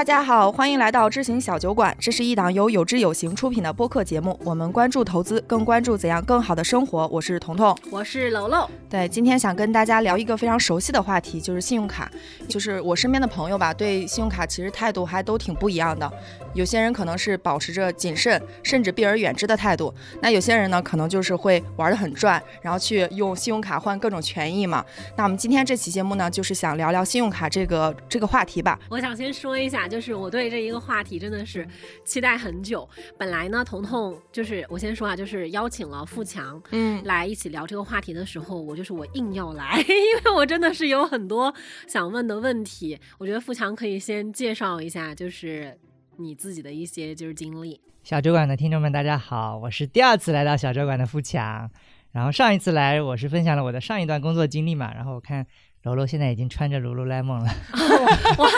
大家好，欢迎来到知行小酒馆。这是一档由有知有行出品的播客节目。我们关注投资，更关注怎样更好的生活。我是彤彤，我是楼楼。对，今天想跟大家聊一个非常熟悉的话题，就是信用卡。就是我身边的朋友吧，对信用卡其实态度还都挺不一样的。有些人可能是保持着谨慎甚至避而远之的态度，那有些人呢，可能就是会玩得很转，然后去用信用卡换各种权益嘛。那我们今天这期节目呢，就是想聊聊信用卡这个这个话题吧。我想先说一下，就是我对这一个话题真的是期待很久。本来呢，彤彤就是我先说啊，就是邀请了富强，嗯，来一起聊这个话题的时候，我就是我硬要来，因为我真的是有很多想问的问题。我觉得富强可以先介绍一下，就是你自己的一些就是经历。小酒馆的听众们，大家好，我是第二次来到小酒馆的富强。然后上一次来，我是分享了我的上一段工作经历嘛。然后我看柔柔现在已经穿着 lululemon 了，哇，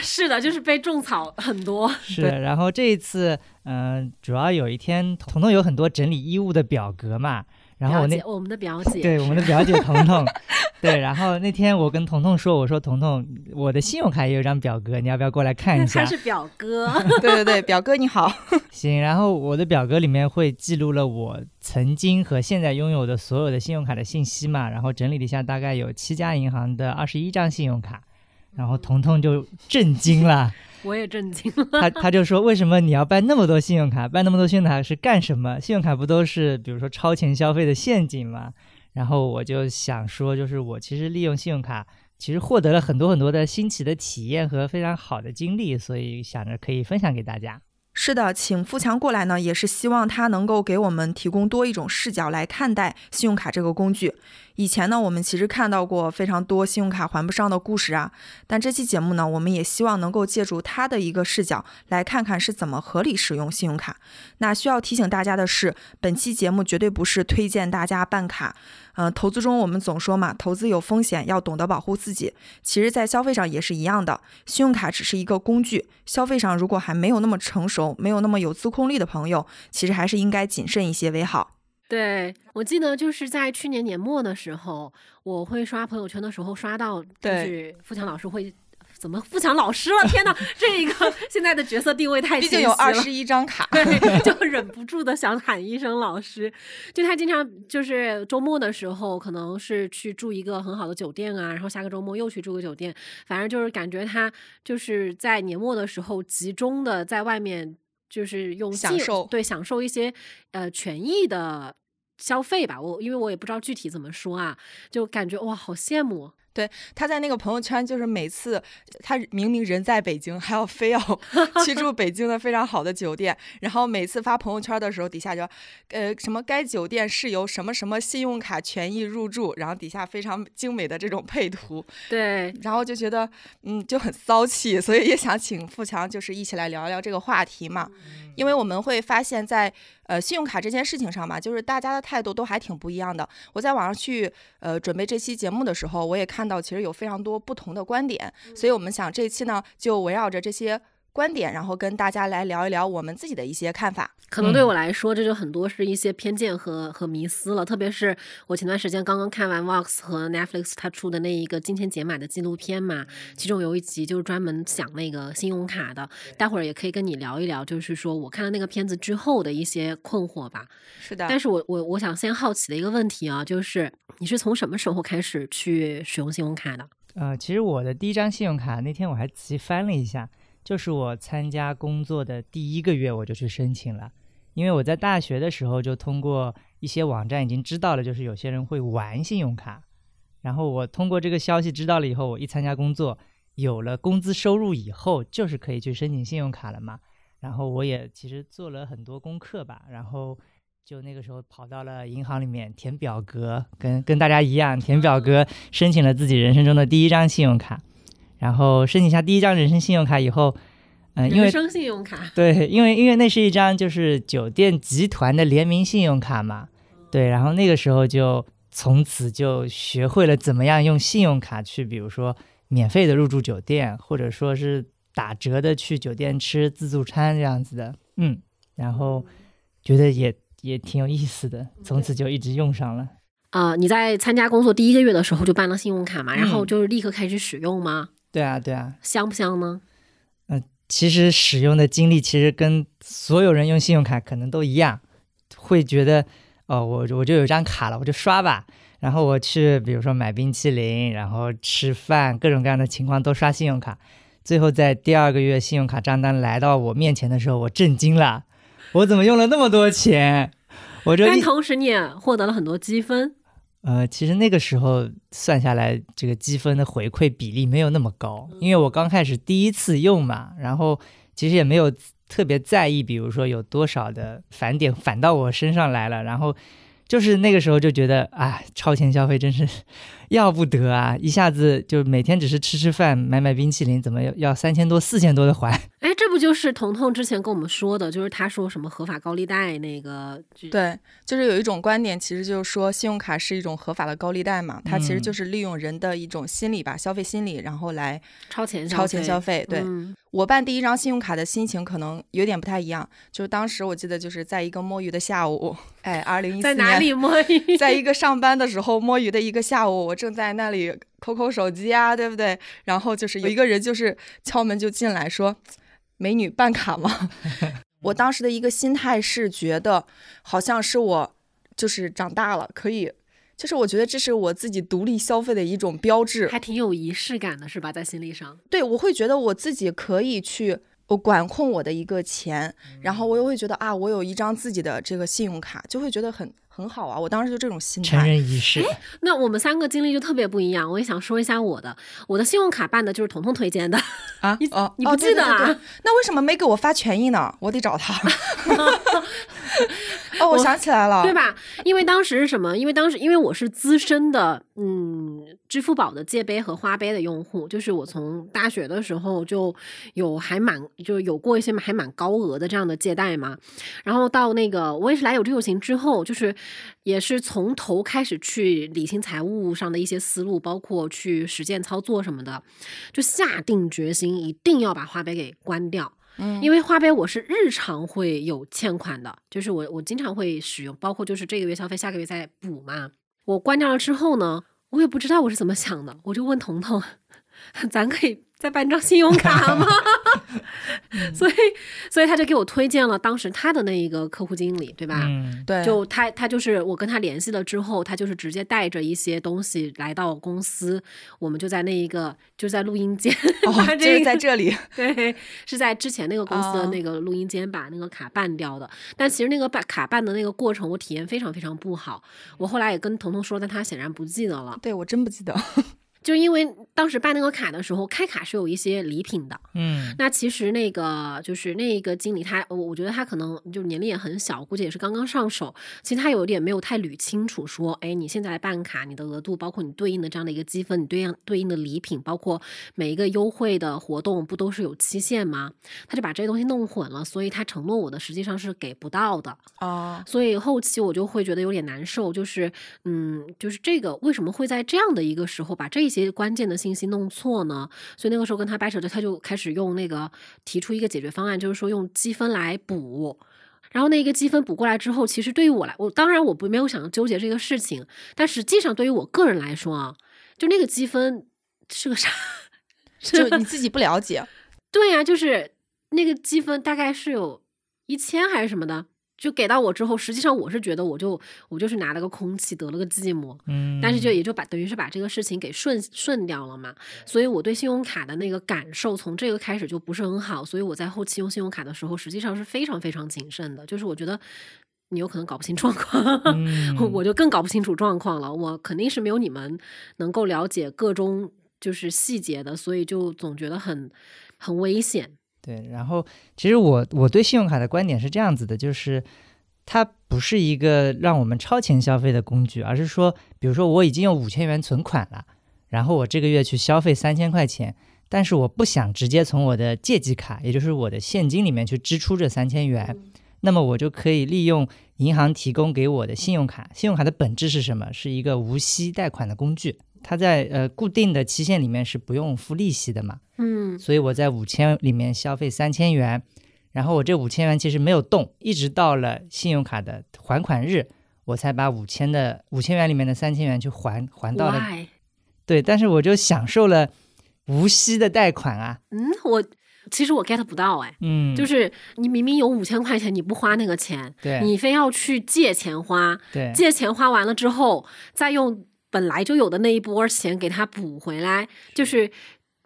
是的，就是被种草很多。是，然后这一次，嗯，主要有一天，彤彤有很多整理衣物的表格嘛。然后我那我们的表 姐，对我们的表姐彤彤，对，然后那天我跟彤彤说，我说彤彤，我的信用卡也有张表格，你要不要过来看一下？他是表哥，对对对，表哥你好。行，然后我的表格里面会记录了我曾经和现在拥有的所有的信用卡的信息嘛，然后整理了一下，大概有七家银行的二十一张信用卡，然后彤彤就震惊了。我也震惊了，他他就说：“为什么你要办那么多信用卡？办那么多信用卡是干什么？信用卡不都是比如说超前消费的陷阱吗？”然后我就想说，就是我其实利用信用卡，其实获得了很多很多的新奇的体验和非常好的经历，所以想着可以分享给大家。是的，请富强过来呢，也是希望他能够给我们提供多一种视角来看待信用卡这个工具。以前呢，我们其实看到过非常多信用卡还不上的故事啊。但这期节目呢，我们也希望能够借助他的一个视角，来看看是怎么合理使用信用卡。那需要提醒大家的是，本期节目绝对不是推荐大家办卡。嗯，投资中我们总说嘛，投资有风险，要懂得保护自己。其实，在消费上也是一样的，信用卡只是一个工具。消费上如果还没有那么成熟，没有那么有自控力的朋友，其实还是应该谨慎一些为好。对，我记得就是在去年年末的时候，我会刷朋友圈的时候刷到，就是富强老师会怎么富强老师了？天哪，这一个现在的角色定位太毕竟有二十一张卡，对，就忍不住的想喊一声老师。就他经常就是周末的时候，可能是去住一个很好的酒店啊，然后下个周末又去住个酒店，反正就是感觉他就是在年末的时候集中的在外面。就是用享受对享受一些呃权益的消费吧，我因为我也不知道具体怎么说啊，就感觉哇好羡慕。对，他在那个朋友圈，就是每次他明明人在北京，还要非要 去住北京的非常好的酒店，然后每次发朋友圈的时候，底下就呃什么该酒店是由什么什么信用卡权益入住，然后底下非常精美的这种配图。对，然后就觉得嗯就很骚气，所以也想请富强就是一起来聊聊这个话题嘛，因为我们会发现，在呃信用卡这件事情上嘛，就是大家的态度都还挺不一样的。我在网上去呃准备这期节目的时候，我也看。到其实有非常多不同的观点，所以我们想这一期呢，就围绕着这些观点，然后跟大家来聊一聊我们自己的一些看法。可能对我来说，这就很多是一些偏见和和迷思了。特别是我前段时间刚刚看完 Vox 和 Netflix 他出的那一个金钱解码的纪录片嘛，其中有一集就是专门讲那个信用卡的。待会儿也可以跟你聊一聊，就是说我看了那个片子之后的一些困惑吧。是的，但是我我我想先好奇的一个问题啊，就是你是从什么时候开始去使用信用卡的？呃，其实我的第一张信用卡那天我还仔细翻了一下。就是我参加工作的第一个月，我就去申请了，因为我在大学的时候就通过一些网站已经知道了，就是有些人会玩信用卡，然后我通过这个消息知道了以后，我一参加工作，有了工资收入以后，就是可以去申请信用卡了嘛。然后我也其实做了很多功课吧，然后就那个时候跑到了银行里面填表格，跟跟大家一样填表格，申请了自己人生中的第一张信用卡。然后申请下第一张人生信用卡以后，嗯，因为人生信用卡对，因为因为那是一张就是酒店集团的联名信用卡嘛，对，然后那个时候就从此就学会了怎么样用信用卡去，比如说免费的入住酒店，或者说是打折的去酒店吃自助餐这样子的，嗯，然后觉得也也挺有意思的，从此就一直用上了。啊，你在参加工作第一个月的时候就办了信用卡嘛，然后就是立刻开始使用吗？对啊，对啊，香不香呢？嗯，其实使用的经历其实跟所有人用信用卡可能都一样，会觉得哦，我我就有张卡了，我就刷吧。然后我去，比如说买冰淇淋，然后吃饭，各种各样的情况都刷信用卡。最后在第二个月信用卡账单来到我面前的时候，我震惊了，我怎么用了那么多钱？我这但同时你也获得了很多积分。呃，其实那个时候算下来，这个积分的回馈比例没有那么高，因为我刚开始第一次用嘛，然后其实也没有特别在意，比如说有多少的返点返到我身上来了，然后就是那个时候就觉得，啊，超前消费真是。要不得啊！一下子就每天只是吃吃饭、买买冰淇淋，怎么要要三千多、四千多的还？哎，这不就是彤彤之前跟我们说的，就是他说什么合法高利贷那个？对，就是有一种观点，其实就是说信用卡是一种合法的高利贷嘛，它其实就是利用人的一种心理吧，消费心理，然后来超前超前消费。对我办第一张信用卡的心情可能有点不太一样，就是当时我记得就是在一个摸鱼的下午，哎，二零一四年在哪里摸鱼？在一个上班的时候摸鱼的一个下午，我。正在那里抠抠手机啊，对不对？然后就是有一个人就是敲门就进来说：“美女办卡吗？” 我当时的一个心态是觉得好像是我就是长大了，可以，就是我觉得这是我自己独立消费的一种标志，还挺有仪式感的，是吧？在心理上，对我会觉得我自己可以去管控我的一个钱，然后我又会觉得啊，我有一张自己的这个信用卡，就会觉得很。很好啊，我当时就这种心态。成人仪式。那我们三个经历就特别不一样。我也想说一下我的，我的信用卡办的就是彤彤推荐的啊。你哦你不记得啊？那为什么没给我发权益呢？我得找他。哦，我想起来了，对吧？因为当时是什么？因为当时因为我是资深的，嗯，支付宝的借呗和花呗的用户，就是我从大学的时候就有还蛮就有过一些还蛮高额的这样的借贷嘛。然后到那个我也是来有这有行之后，就是也是从头开始去理清财务上的一些思路，包括去实践操作什么的，就下定决心一定要把花呗给关掉。嗯，因为花呗我是日常会有欠款的，就是我我经常会使用，包括就是这个月消费，下个月再补嘛。我关掉了之后呢，我也不知道我是怎么想的，我就问彤彤，咱可以。再办张信用卡吗？所以，所以他就给我推荐了当时他的那一个客户经理，对吧？嗯，对。就他，他就是我跟他联系了之后，他就是直接带着一些东西来到公司，我们就在那一个就在录音间，哦，就是在这里，对，是在之前那个公司的那个录音间把那个卡办掉的。但其实那个办卡办的那个过程，我体验非常非常不好。我后来也跟彤彤说，但他显然不记得了。对我真不记得。就因为当时办那个卡的时候，开卡是有一些礼品的，嗯，那其实那个就是那个经理他，我我觉得他可能就年龄也很小，估计也是刚刚上手。其实他有点没有太捋清楚，说，哎，你现在来办卡，你的额度，包括你对应的这样的一个积分，你对应对应的礼品，包括每一个优惠的活动，不都是有期限吗？他就把这些东西弄混了，所以他承诺我的实际上是给不到的哦。所以后期我就会觉得有点难受，就是，嗯，就是这个为什么会在这样的一个时候把这些。些关键的信息弄错呢，所以那个时候跟他掰扯着，他就开始用那个提出一个解决方案，就是说用积分来补。然后那一个积分补过来之后，其实对于我来，我当然我不没有想纠结这个事情，但实际上对于我个人来说啊，就那个积分是个啥？就你自己不了解。对呀，就是那个积分大概是有一千还是什么的。就给到我之后，实际上我是觉得，我就我就是拿了个空气，得了个寂寞，嗯，但是就也就把等于是把这个事情给顺顺掉了嘛。所以我对信用卡的那个感受，从这个开始就不是很好。所以我在后期用信用卡的时候，实际上是非常非常谨慎的。就是我觉得你有可能搞不清状况，我就更搞不清楚状况了。我肯定是没有你们能够了解各种就是细节的，所以就总觉得很很危险。对，然后其实我我对信用卡的观点是这样子的，就是它不是一个让我们超前消费的工具，而是说，比如说我已经有五千元存款了，然后我这个月去消费三千块钱，但是我不想直接从我的借记卡，也就是我的现金里面去支出这三千元，那么我就可以利用银行提供给我的信用卡。信用卡的本质是什么？是一个无息贷款的工具。它在呃固定的期限里面是不用付利息的嘛，嗯，所以我在五千里面消费三千元，然后我这五千元其实没有动，一直到了信用卡的还款日，我才把五千的五千元里面的三千元去还还到了，对，但是我就享受了无息的贷款啊，嗯，我其实我 get 不到哎，嗯，就是你明明有五千块钱，你不花那个钱，对，你非要去借钱花，对，借钱花完了之后，再用本来就有的那一波钱给他补回来，就是。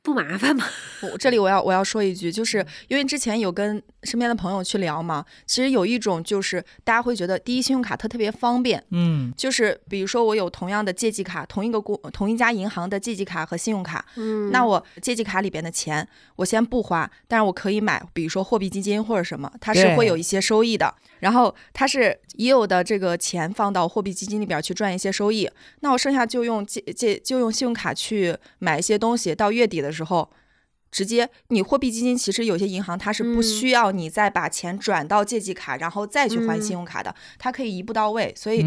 不麻烦嘛？我这里我要我要说一句，就是因为之前有跟身边的朋友去聊嘛，其实有一种就是大家会觉得第一信用卡它特别方便，嗯，就是比如说我有同样的借记卡，同一个公同一家银行的借记卡和信用卡，嗯，那我借记卡里边的钱我先不花，但是我可以买，比如说货币基金或者什么，它是会有一些收益的。然后它是已有的这个钱放到货币基金里边去赚一些收益，那我剩下就用借借就用信用卡去买一些东西，到月底的时候，直接你货币基金其实有些银行它是不需要你再把钱转到借记卡，然后再去还信用卡的，它可以一步到位。所以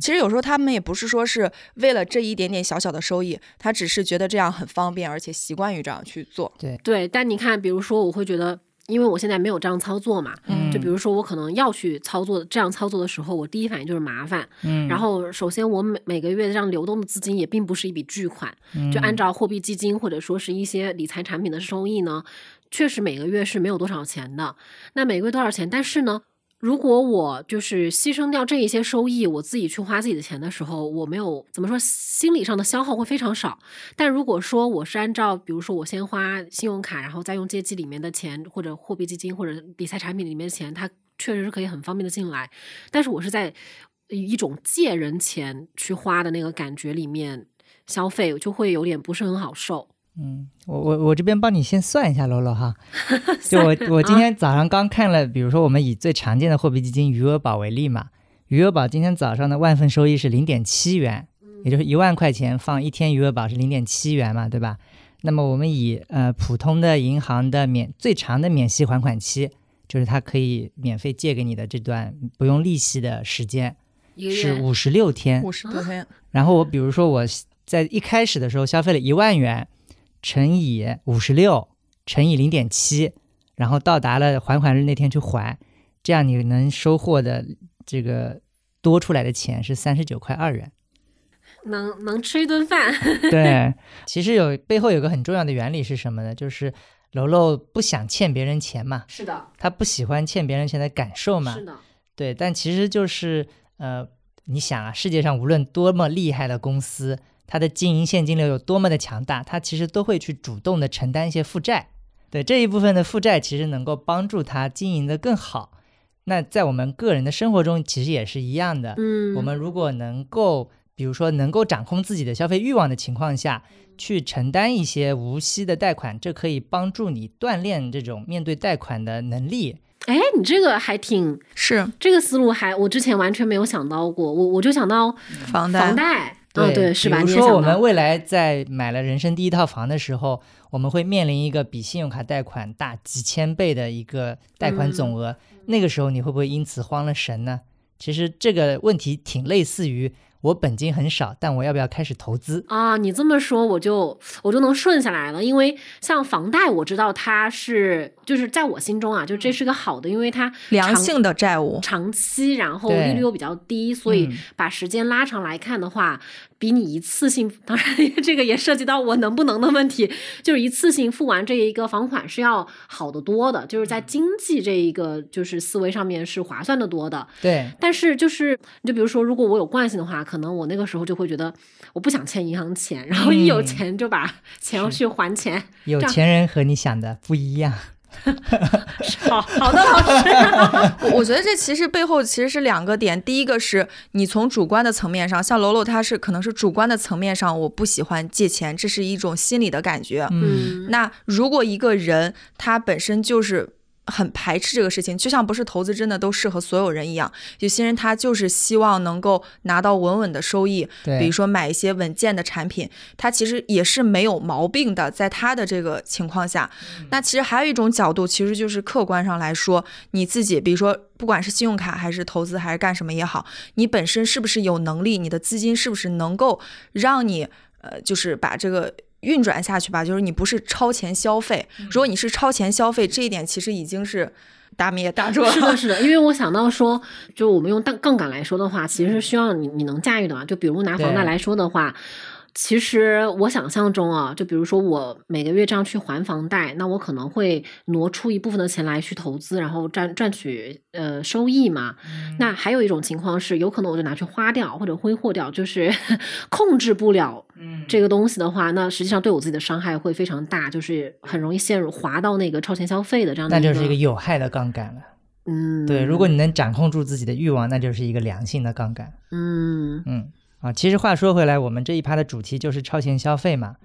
其实有时候他们也不是说是为了这一点点小小的收益，他只是觉得这样很方便，而且习惯于这样去做。对对，但你看，比如说我会觉得。因为我现在没有这样操作嘛，就比如说我可能要去操作这样操作的时候，我第一反应就是麻烦。嗯，然后首先我每每个月这样流动的资金也并不是一笔巨款，就按照货币基金或者说是一些理财产品的收益呢，确实每个月是没有多少钱的。那每个月多少钱？但是呢？如果我就是牺牲掉这一些收益，我自己去花自己的钱的时候，我没有怎么说，心理上的消耗会非常少。但如果说我是按照，比如说我先花信用卡，然后再用借记里面的钱，或者货币基金或者理财产品里面的钱，它确实是可以很方便的进来。但是我是在一种借人钱去花的那个感觉里面消费，就会有点不是很好受。嗯，我我我这边帮你先算一下，罗罗哈。就我我今天早上刚看了，比如说我们以最常见的货币基金余额宝为例嘛，余额宝今天早上的万分收益是零点七元，也就是一万块钱放一天余额宝是零点七元嘛，对吧？那么我们以呃普通的银行的免最长的免息还款期，就是它可以免费借给你的这段不用利息的时间是五十六天，五十六天。然后我比如说我在一开始的时候消费了一万元。乘以五十六，乘以零点七，然后到达了还款日那天去还，这样你能收获的这个多出来的钱是三十九块二元，能能吃一顿饭。对，其实有背后有个很重要的原理是什么呢？就是楼楼不想欠别人钱嘛，是的，他不喜欢欠别人钱的感受嘛，是的，对，但其实就是呃，你想啊，世界上无论多么厉害的公司。它的经营现金流有多么的强大，它其实都会去主动的承担一些负债。对这一部分的负债，其实能够帮助它经营的更好。那在我们个人的生活中，其实也是一样的。嗯，我们如果能够，比如说能够掌控自己的消费欲望的情况下，去承担一些无息的贷款，这可以帮助你锻炼这种面对贷款的能力。哎，你这个还挺是这个思路，还我之前完全没有想到过。我我就想到房贷，房贷。对，是吧？比如说，我们未来在买了人生第一套房的时候，我们会面临一个比信用卡贷款大几千倍的一个贷款总额，那个时候你会不会因此慌了神呢？其实这个问题挺类似于。我本金很少，但我要不要开始投资啊？你这么说，我就我就能顺下来了。因为像房贷，我知道它是就是在我心中啊，就这是个好的，因为它良性的债务，长期，然后利率又比较低，所以把时间拉长来看的话。比你一次性，当然这个也涉及到我能不能的问题，就是一次性付完这一个房款是要好得多的，就是在经济这一个就是思维上面是划算的多的。对，但是就是你就比如说，如果我有惯性的话，可能我那个时候就会觉得我不想欠银行钱，然后一有钱就把钱要去还钱。有钱人和你想的不一样。好好的老师，我我觉得这其实背后其实是两个点。第一个是你从主观的层面上，像楼楼他是可能是主观的层面上，我不喜欢借钱，这是一种心理的感觉。嗯，那如果一个人他本身就是。很排斥这个事情，就像不是投资真的都适合所有人一样。有些人他就是希望能够拿到稳稳的收益，比如说买一些稳健的产品，他其实也是没有毛病的。在他的这个情况下，那其实还有一种角度，其实就是客观上来说，你自己，比如说不管是信用卡还是投资还是干什么也好，你本身是不是有能力，你的资金是不是能够让你呃，就是把这个。运转下去吧，就是你不是超前消费。如果你是超前消费，这一点其实已经是大灭大赚。是的，是的。因为我想到说，就我们用杠杠杆来说的话，其实是需要你你能驾驭的嘛。就比如拿房贷来说的话，其实我想象中啊，就比如说我每个月这样去还房贷，那我可能会挪出一部分的钱来去投资，然后赚赚取呃收益嘛。那还有一种情况是，有可能我就拿去花掉或者挥霍掉，就是 控制不了这个东西的话，那实际上对我自己的伤害会非常大，就是很容易陷入滑到那个超前消费的这样的。那就是一个有害的杠杆了。嗯，对，如果你能掌控住自己的欲望，那就是一个良性的杠杆。嗯嗯。啊，其实话说回来，我们这一趴的主题就是超前消费嘛。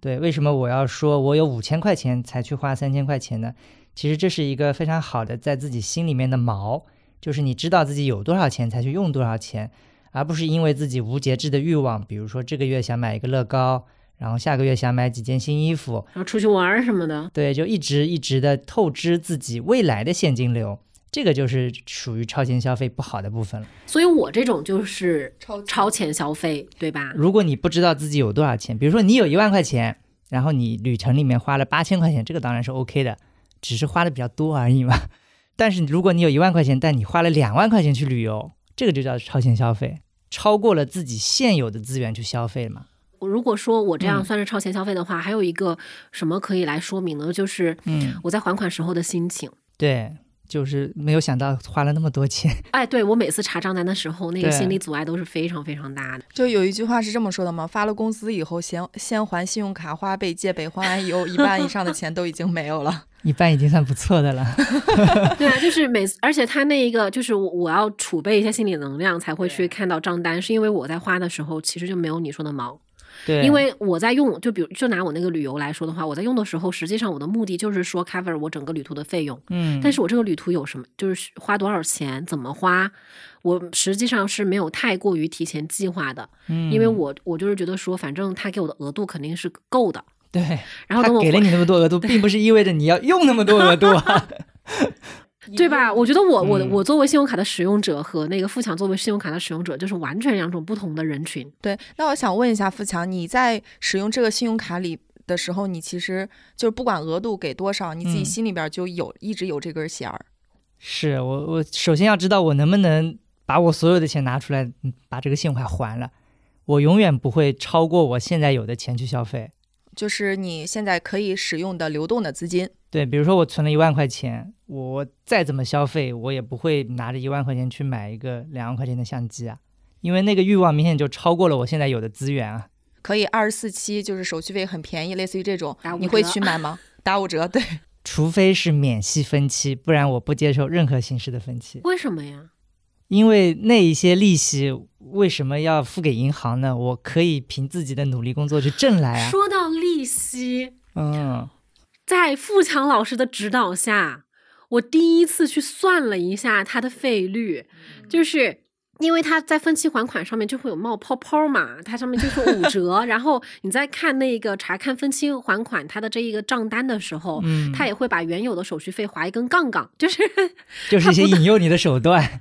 对，为什么我要说我有五千块钱才去花三千块钱呢？其实这是一个非常好的在自己心里面的锚，就是你知道自己有多少钱才去用多少钱，而不是因为自己无节制的欲望，比如说这个月想买一个乐高，然后下个月想买几件新衣服，然后出去玩什么的。对，就一直一直的透支自己未来的现金流。这个就是属于超前消费不好的部分了，所以我这种就是超超前消费，对吧？如果你不知道自己有多少钱，比如说你有一万块钱，然后你旅程里面花了八千块钱，这个当然是 OK 的，只是花的比较多而已嘛。但是如果你有一万块钱，但你花了两万块钱去旅游，这个就叫超前消费，超过了自己现有的资源去消费嘛。如果说我这样算是超前消费的话，还有一个什么可以来说明呢？就是嗯，我在还款时候的心情。对。就是没有想到花了那么多钱，哎，对我每次查账单的时候，那个心理阻碍都是非常非常大的。就有一句话是这么说的吗？发了工资以后，先先还信用卡花呗借呗，还完以后一半以上的钱都已经没有了，一半已经算不错的了。对啊，就是每次，而且他那一个就是我要储备一些心理能量才会去看到账单，是因为我在花的时候其实就没有你说的忙。对，因为我在用，就比如就拿我那个旅游来说的话，我在用的时候，实际上我的目的就是说 cover 我整个旅途的费用。嗯，但是我这个旅途有什么，就是花多少钱，怎么花，我实际上是没有太过于提前计划的。嗯，因为我我就是觉得说，反正他给我的额度肯定是够的。对，然后我给了你那么多额度，并不是意味着你要用那么多额度。对吧？我觉得我我我作为信用卡的使用者和那个富强作为信用卡的使用者，就是完全两种不同的人群。对，那我想问一下富强，你在使用这个信用卡里的时候，你其实就是不管额度给多少，你自己心里边就有一直有这根弦儿。是我我首先要知道我能不能把我所有的钱拿出来把这个信用卡还了，我永远不会超过我现在有的钱去消费。就是你现在可以使用的流动的资金。对，比如说我存了一万块钱，我再怎么消费，我也不会拿着一万块钱去买一个两万块钱的相机啊，因为那个欲望明显就超过了我现在有的资源啊。可以二十四期，就是手续费很便宜，类似于这种，你会去买吗？打五折，对。除非是免息分期，不然我不接受任何形式的分期。为什么呀？因为那一些利息为什么要付给银行呢？我可以凭自己的努力工作去挣来啊。说到利息，嗯。在富强老师的指导下，我第一次去算了一下它的费率，就是因为它在分期还款上面就会有冒泡泡嘛，它上面就是五折。然后你在看那个查看分期还款它的这一个账单的时候，嗯，它也会把原有的手续费划一根杠杠，就是就是一些引诱你的手段，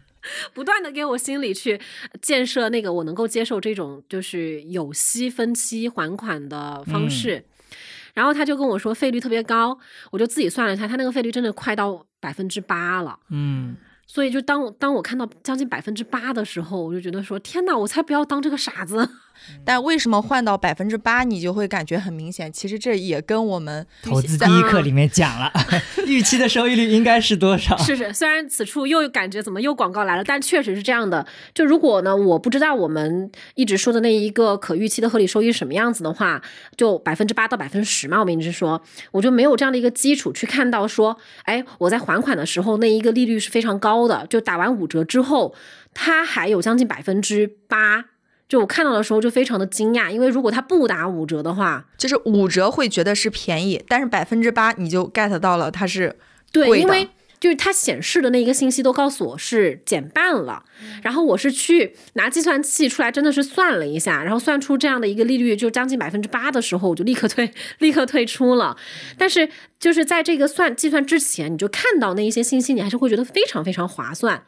不断的给我心里去建设那个我能够接受这种就是有息分期还款的方式。然后他就跟我说费率特别高，我就自己算了一下，他那个费率真的快到百分之八了。嗯。所以，就当当我看到将近百分之八的时候，我就觉得说：天哪，我才不要当这个傻子！但为什么换到百分之八，你就会感觉很明显？其实这也跟我们投资第一课里面讲了，预期的收益率应该是多少？是是，虽然此处又感觉怎么又广告来了，但确实是这样的。就如果呢，我不知道我们一直说的那一个可预期的合理收益什么样子的话，就百分之八到百分之十嘛，我们一直说，我就没有这样的一个基础去看到说，哎，我在还款的时候那一个利率是非常高。高的就打完五折之后，它还有将近百分之八，就我看到的时候就非常的惊讶，因为如果它不打五折的话，就是五折会觉得是便宜，但是百分之八你就 get 到了它是对，因为。就是它显示的那一个信息都告诉我是减半了，然后我是去拿计算器出来，真的是算了一下，然后算出这样的一个利率就将近百分之八的时候，我就立刻退，立刻退出了。但是就是在这个算计算之前，你就看到那一些信息，你还是会觉得非常非常划算。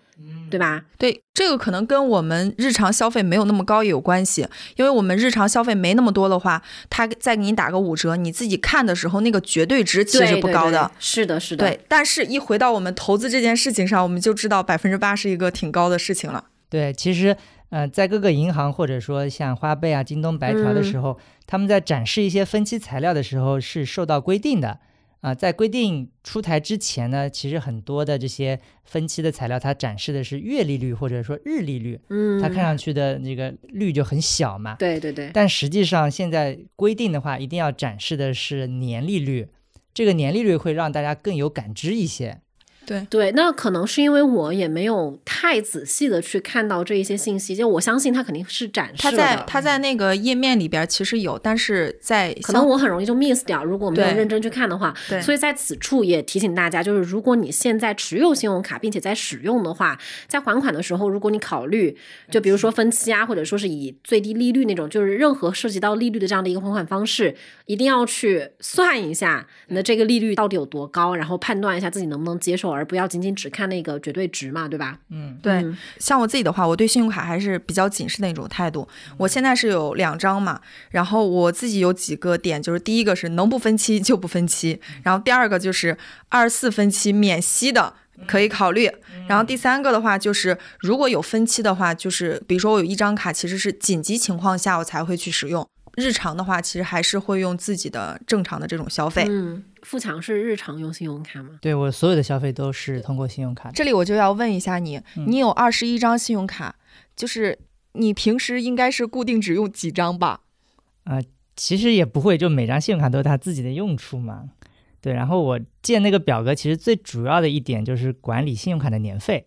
对吧？对，这个可能跟我们日常消费没有那么高也有关系，因为我们日常消费没那么多的话，他再给你打个五折，你自己看的时候那个绝对值其实不高的。是的，是的。对，但是一回到我们投资这件事情上，我们就知道百分之八是一个挺高的事情了。对，其实呃，在各个银行或者说像花呗啊、京东白条的时候，他们在展示一些分期材料的时候是受到规定的。啊，在规定出台之前呢，其实很多的这些分期的材料，它展示的是月利率或者说日利率，嗯，它看上去的那个率就很小嘛。对对对。但实际上现在规定的话，一定要展示的是年利率，这个年利率会让大家更有感知一些。对对，那可能是因为我也没有太仔细的去看到这一些信息，就我相信它肯定是展示它在它在那个页面里边其实有，但是在可能我很容易就 miss 掉，如果没有认真去看的话。对，所以在此处也提醒大家，就是如果你现在持有信用卡并且在使用的话，在还款的时候，如果你考虑就比如说分期啊，或者说是以最低利率那种，就是任何涉及到利率的这样的一个还款方式，一定要去算一下你的这个利率到底有多高，然后判断一下自己能不能接受。而不要仅仅只看那个绝对值嘛，对吧？嗯，对。像我自己的话，我对信用卡还是比较谨慎的一种态度。我现在是有两张嘛，然后我自己有几个点，就是第一个是能不分期就不分期，然后第二个就是二十四分期免息的可以考虑，然后第三个的话就是如果有分期的话，就是比如说我有一张卡，其实是紧急情况下我才会去使用。日常的话，其实还是会用自己的正常的这种消费。嗯，富强是日常用信用卡吗？对我所有的消费都是通过信用卡。这里我就要问一下你，你有二十一张信用卡，就是你平时应该是固定只用几张吧？啊，其实也不会，就每张信用卡都有它自己的用处嘛。对，然后我建那个表格，其实最主要的一点就是管理信用卡的年费。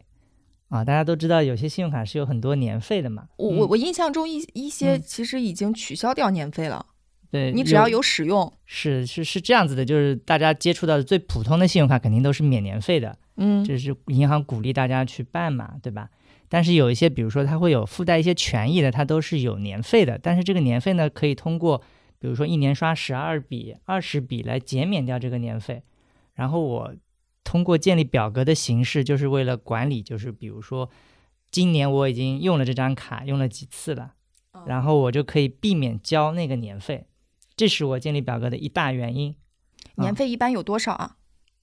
啊，大家都知道有些信用卡是有很多年费的嘛。我我我印象中一一些其实已经取消掉年费了。对，你只要有使用。是是是这样子的，就是大家接触到的最普通的信用卡肯定都是免年费的。嗯，就是银行鼓励大家去办嘛，对吧？但是有一些，比如说它会有附带一些权益的，它都是有年费的。但是这个年费呢，可以通过比如说一年刷十二笔、二十笔来减免掉这个年费。然后我。通过建立表格的形式，就是为了管理，就是比如说，今年我已经用了这张卡，用了几次了，然后我就可以避免交那个年费，这是我建立表格的一大原因。年费一般有多少啊？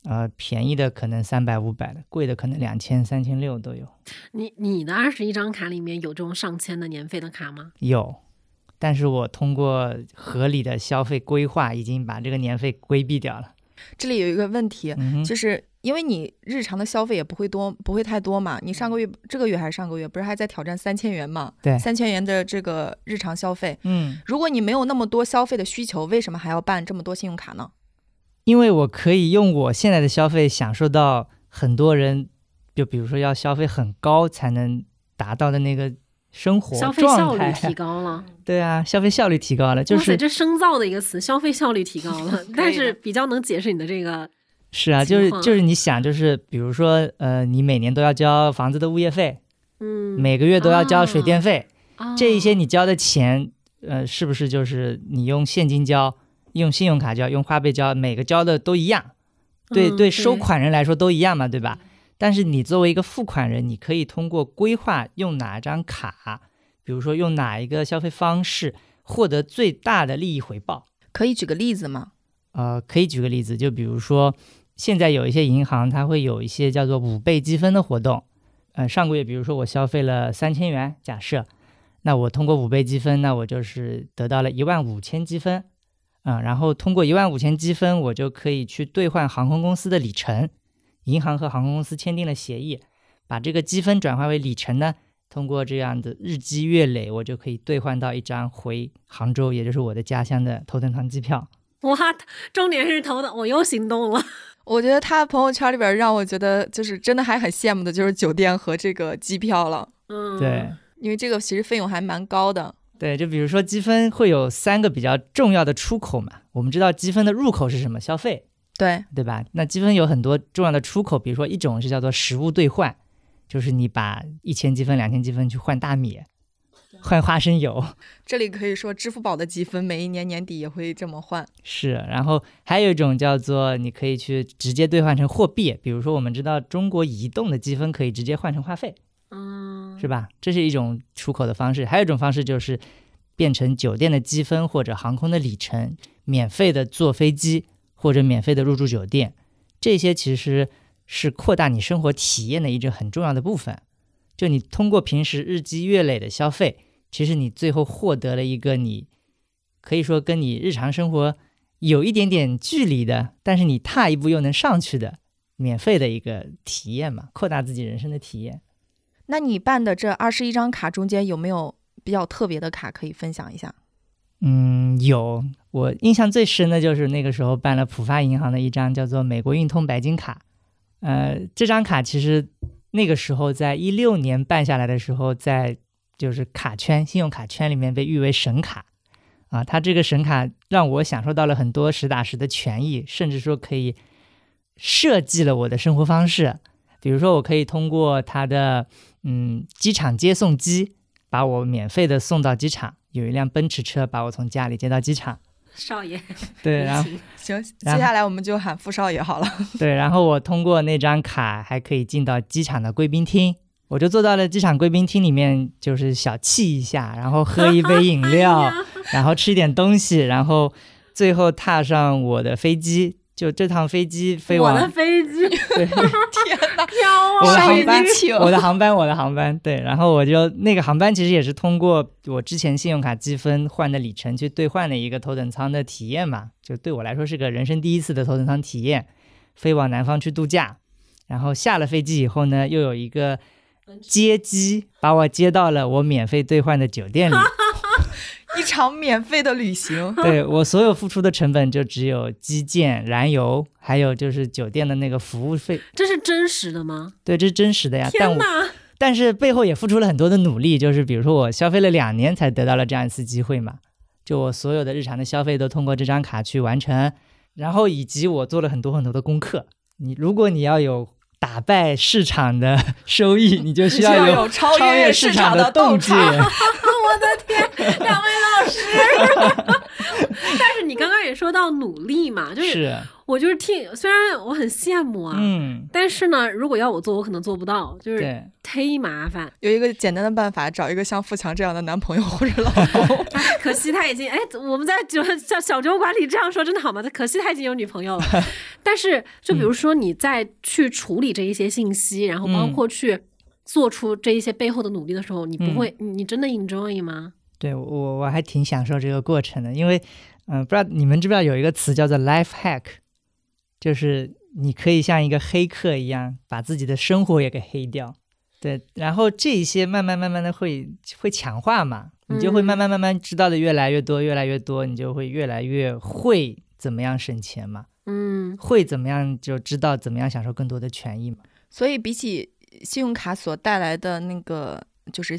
呃，便宜的可能三百五百的，贵的可能两千三千六都有。你你的二十一张卡里面有这种上千的年费的卡吗？有，但是我通过合理的消费规划，已经把这个年费规避掉了。这里有一个问题，就是。因为你日常的消费也不会多，不会太多嘛。你上个月、这个月还是上个月，不是还在挑战三千元嘛？对，三千元的这个日常消费。嗯，如果你没有那么多消费的需求，为什么还要办这么多信用卡呢？因为我可以用我现在的消费享受到很多人，就比如说要消费很高才能达到的那个生活消费效率提高了。对啊，消费效率提高了，就是这生造的一个词，消费效率提高了，但是比较能解释你的这个。是啊，就是就是你想，就是比如说，呃，你每年都要交房子的物业费，嗯，每个月都要交水电费，这一些你交的钱，呃，是不是就是你用现金交，用信用卡交，用花呗交，每个交的都一样？对对，收款人来说都一样嘛，对吧？但是你作为一个付款人，你可以通过规划用哪张卡，比如说用哪一个消费方式，获得最大的利益回报。可以举个例子吗？呃，可以举个例子，就比如说。现在有一些银行，它会有一些叫做五倍积分的活动。呃，上个月比如说我消费了三千元，假设，那我通过五倍积分，那我就是得到了一万五千积分。嗯，然后通过一万五千积分，我就可以去兑换航空公司的里程。银行和航空公司签订了协议，把这个积分转化为里程呢，通过这样的日积月累，我就可以兑换到一张回杭州，也就是我的家乡的头等舱机票。哇，重点是头等，我又心动了。我觉得他朋友圈里边让我觉得就是真的还很羡慕的，就是酒店和这个机票了。嗯，对，因为这个其实费用还蛮高的。对，就比如说积分会有三个比较重要的出口嘛。我们知道积分的入口是什么？消费。对，对吧？那积分有很多重要的出口，比如说一种是叫做实物兑换，就是你把一千积分、两千积分去换大米。换花生油，这里可以说支付宝的积分每一年年底也会这么换。是，然后还有一种叫做你可以去直接兑换成货币，比如说我们知道中国移动的积分可以直接换成话费，嗯，是吧？这是一种出口的方式。还有一种方式就是变成酒店的积分或者航空的里程，免费的坐飞机或者免费的入住酒店，这些其实是扩大你生活体验的一种很重要的部分。就你通过平时日积月累的消费，其实你最后获得了一个你可以说跟你日常生活有一点点距离的，但是你踏一步又能上去的免费的一个体验嘛，扩大自己人生的体验。那你办的这二十一张卡中间有没有比较特别的卡可以分享一下？嗯，有。我印象最深的就是那个时候办了浦发银行的一张叫做美国运通白金卡。呃，这张卡其实那个时候在一六年办下来的时候，在就是卡圈、信用卡圈里面被誉为神卡。啊，它这个神卡让我享受到了很多实打实的权益，甚至说可以设计了我的生活方式。比如说，我可以通过它的嗯机场接送机，把我免费的送到机场。有一辆奔驰车把我从家里接到机场，少爷。对，然后行，接下来我们就喊傅少爷好了。对，然后我通过那张卡还可以进到机场的贵宾厅，我就坐到了机场贵宾厅里面，就是小憩一下，然后喝一杯饮料，然后吃一点东西，然后最后踏上我的飞机。就这趟飞机飞往我的飞机，对，天哪，我的航班，我的航班，我的航班，对，然后我就那个航班其实也是通过我之前信用卡积分换的里程去兑换的一个头等舱的体验嘛，就对我来说是个人生第一次的头等舱体验，飞往南方去度假，然后下了飞机以后呢，又有一个接机把我接到了我免费兑换的酒店里。一场免费的旅行，对我所有付出的成本就只有基建、燃油，还有就是酒店的那个服务费。这是真实的吗？对，这是真实的呀。但我但是背后也付出了很多的努力，就是比如说我消费了两年才得到了这样一次机会嘛。就我所有的日常的消费都通过这张卡去完成，然后以及我做了很多很多的功课。你如果你要有打败市场的收益，你就需要有超越市场的斗志。我的天，两位老师！但是你刚刚也说到努力嘛，就是我就是听，虽然我很羡慕啊，嗯，但是呢，如果要我做，我可能做不到，就是忒麻烦。有一个简单的办法，找一个像富强这样的男朋友或者老公。可惜他已经哎，我们在酒像小酒馆里这样说真的好吗？他可惜他已经有女朋友了。但是就比如说你在去处理这一些信息，然后包括去。做出这一些背后的努力的时候，你不会，你真的 enjoy 吗？对我，我还挺享受这个过程的，因为，嗯，不知道你们知不知道有一个词叫做 life hack，就是你可以像一个黑客一样，把自己的生活也给黑掉。对，然后这一些慢慢慢慢的会会强化嘛，你就会慢慢慢慢知道的越来越多，越来越多，你就会越来越会怎么样省钱嘛，嗯，会怎么样就知道怎么样享受更多的权益嘛。所以比起。信用卡所带来的那个就是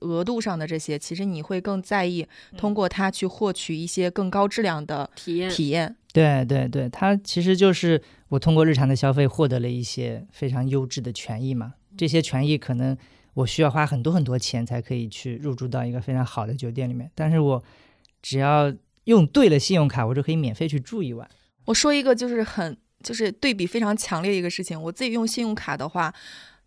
额度上的这些，其实你会更在意通过它去获取一些更高质量的体验。体验，对对对，它其实就是我通过日常的消费获得了一些非常优质的权益嘛。这些权益可能我需要花很多很多钱才可以去入住到一个非常好的酒店里面，但是我只要用对了信用卡，我就可以免费去住一晚。我说一个就是很就是对比非常强烈一个事情，我自己用信用卡的话。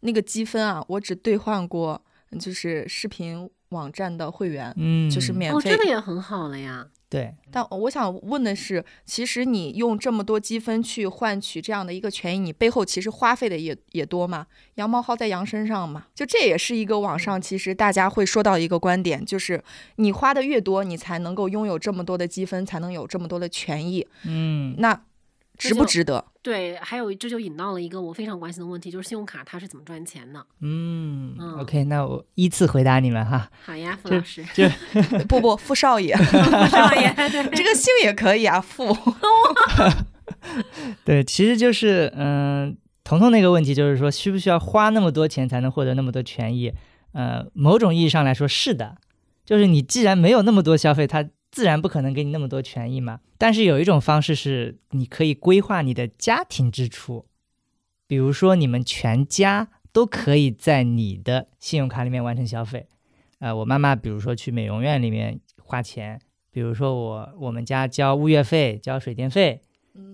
那个积分啊，我只兑换过，就是视频网站的会员，嗯，就是免费，这个也很好了呀。对，但我想问的是，其实你用这么多积分去换取这样的一个权益，你背后其实花费的也也多嘛？羊毛薅在羊身上嘛？就这也是一个网上其实大家会说到一个观点，就是你花的越多，你才能够拥有这么多的积分，才能有这么多的权益。嗯，那。值不值得？对，还有这就引到了一个我非常关心的问题，就是信用卡它是怎么赚钱的？嗯，OK，那我依次回答你们哈。好呀，傅老师。就 不不，傅少爷，傅少爷，这个姓也可以啊，傅。对，其实就是嗯，彤彤那个问题就是说，需不需要花那么多钱才能获得那么多权益？呃，某种意义上来说是的，就是你既然没有那么多消费，它。自然不可能给你那么多权益嘛，但是有一种方式是你可以规划你的家庭支出，比如说你们全家都可以在你的信用卡里面完成消费。呃，我妈妈比如说去美容院里面花钱，比如说我我们家交物业费、交水电费，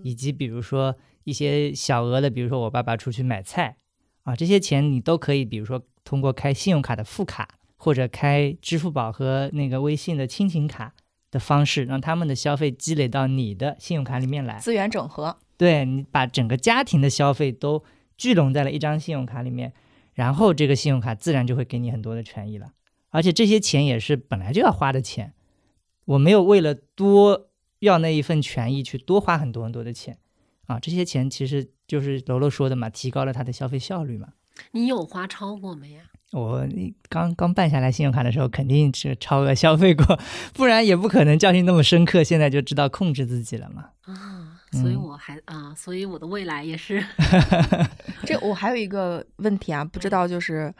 以及比如说一些小额的，比如说我爸爸出去买菜啊，这些钱你都可以，比如说通过开信用卡的副卡，或者开支付宝和那个微信的亲情卡。的方式让他们的消费积累到你的信用卡里面来，资源整合。对你把整个家庭的消费都聚拢在了一张信用卡里面，然后这个信用卡自然就会给你很多的权益了，而且这些钱也是本来就要花的钱，我没有为了多要那一份权益去多花很多很多的钱啊，这些钱其实就是楼楼说的嘛，提高了他的消费效率嘛。你有花超过没呀？我刚刚办下来信用卡的时候，肯定是超额消费过，不然也不可能教训那么深刻，现在就知道控制自己了嘛。啊，所以我还啊，所以我的未来也是。这我还有一个问题啊，不知道就是，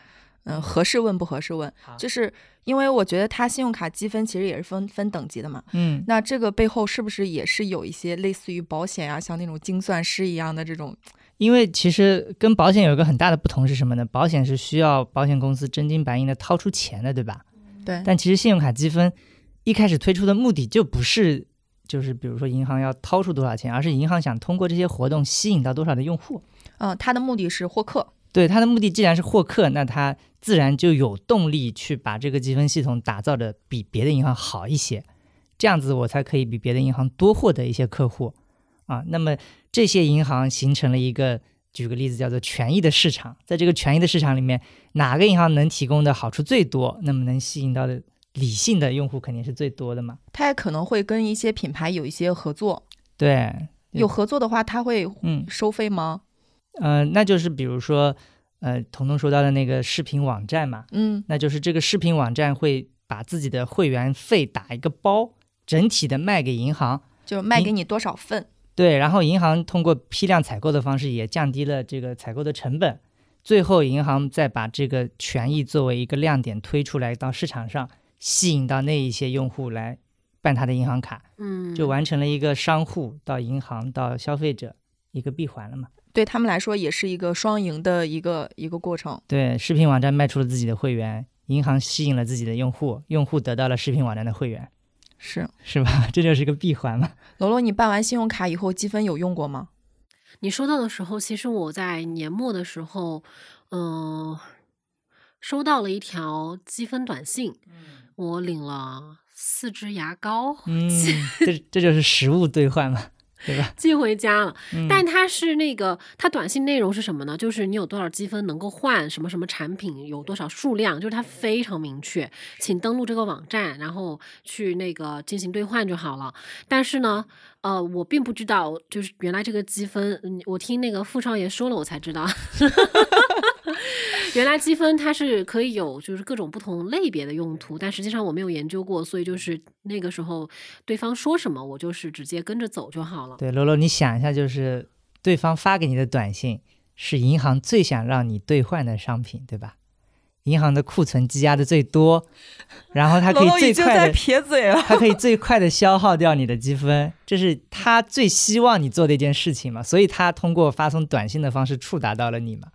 嗯，合适问不合适问？就是因为我觉得它信用卡积分其实也是分分等级的嘛。嗯。那这个背后是不是也是有一些类似于保险啊，像那种精算师一样的这种？因为其实跟保险有一个很大的不同是什么呢？保险是需要保险公司真金白银的掏出钱的，对吧？对。但其实信用卡积分一开始推出的目的就不是，就是比如说银行要掏出多少钱，而是银行想通过这些活动吸引到多少的用户。嗯，它的目的是获客。对，它的目的既然是获客，那它自然就有动力去把这个积分系统打造的比别的银行好一些，这样子我才可以比别的银行多获得一些客户。啊，那么这些银行形成了一个，举个例子，叫做权益的市场。在这个权益的市场里面，哪个银行能提供的好处最多，那么能吸引到的理性的用户肯定是最多的嘛。它也可能会跟一些品牌有一些合作。对，有合作的话，他会嗯收费吗？呃，那就是比如说，呃，彤彤说到的那个视频网站嘛，嗯，那就是这个视频网站会把自己的会员费打一个包，整体的卖给银行，就卖给你多少份。对，然后银行通过批量采购的方式也降低了这个采购的成本，最后银行再把这个权益作为一个亮点推出来到市场上，吸引到那一些用户来办他的银行卡，嗯，就完成了一个商户到银行到消费者一个闭环了嘛。对他们来说也是一个双赢的一个一个过程。对，视频网站卖出了自己的会员，银行吸引了自己的用户，用户得到了视频网站的会员。是是吧？这就是个闭环嘛。罗罗，你办完信用卡以后积分有用过吗？你收到的时候，其实我在年末的时候，嗯，收到了一条积分短信，我领了四支牙膏。嗯，这这就是实物兑换嘛。对吧？寄回家了，但它是那个，它短信内容是什么呢？就是你有多少积分能够换什么什么产品，有多少数量，就是它非常明确，请登录这个网站，然后去那个进行兑换就好了。但是呢，呃，我并不知道，就是原来这个积分，我听那个傅少爷说了，我才知道。原来积分它是可以有就是各种不同类别的用途，但实际上我没有研究过，所以就是那个时候对方说什么，我就是直接跟着走就好了。对，罗罗，你想一下，就是对方发给你的短信是银行最想让你兑换的商品，对吧？银行的库存积压的最多，然后它可以最快的撇嘴了，它可以最快的消耗掉你的积分，这是他最希望你做的一件事情嘛？所以他通过发送短信的方式触达到了你嘛？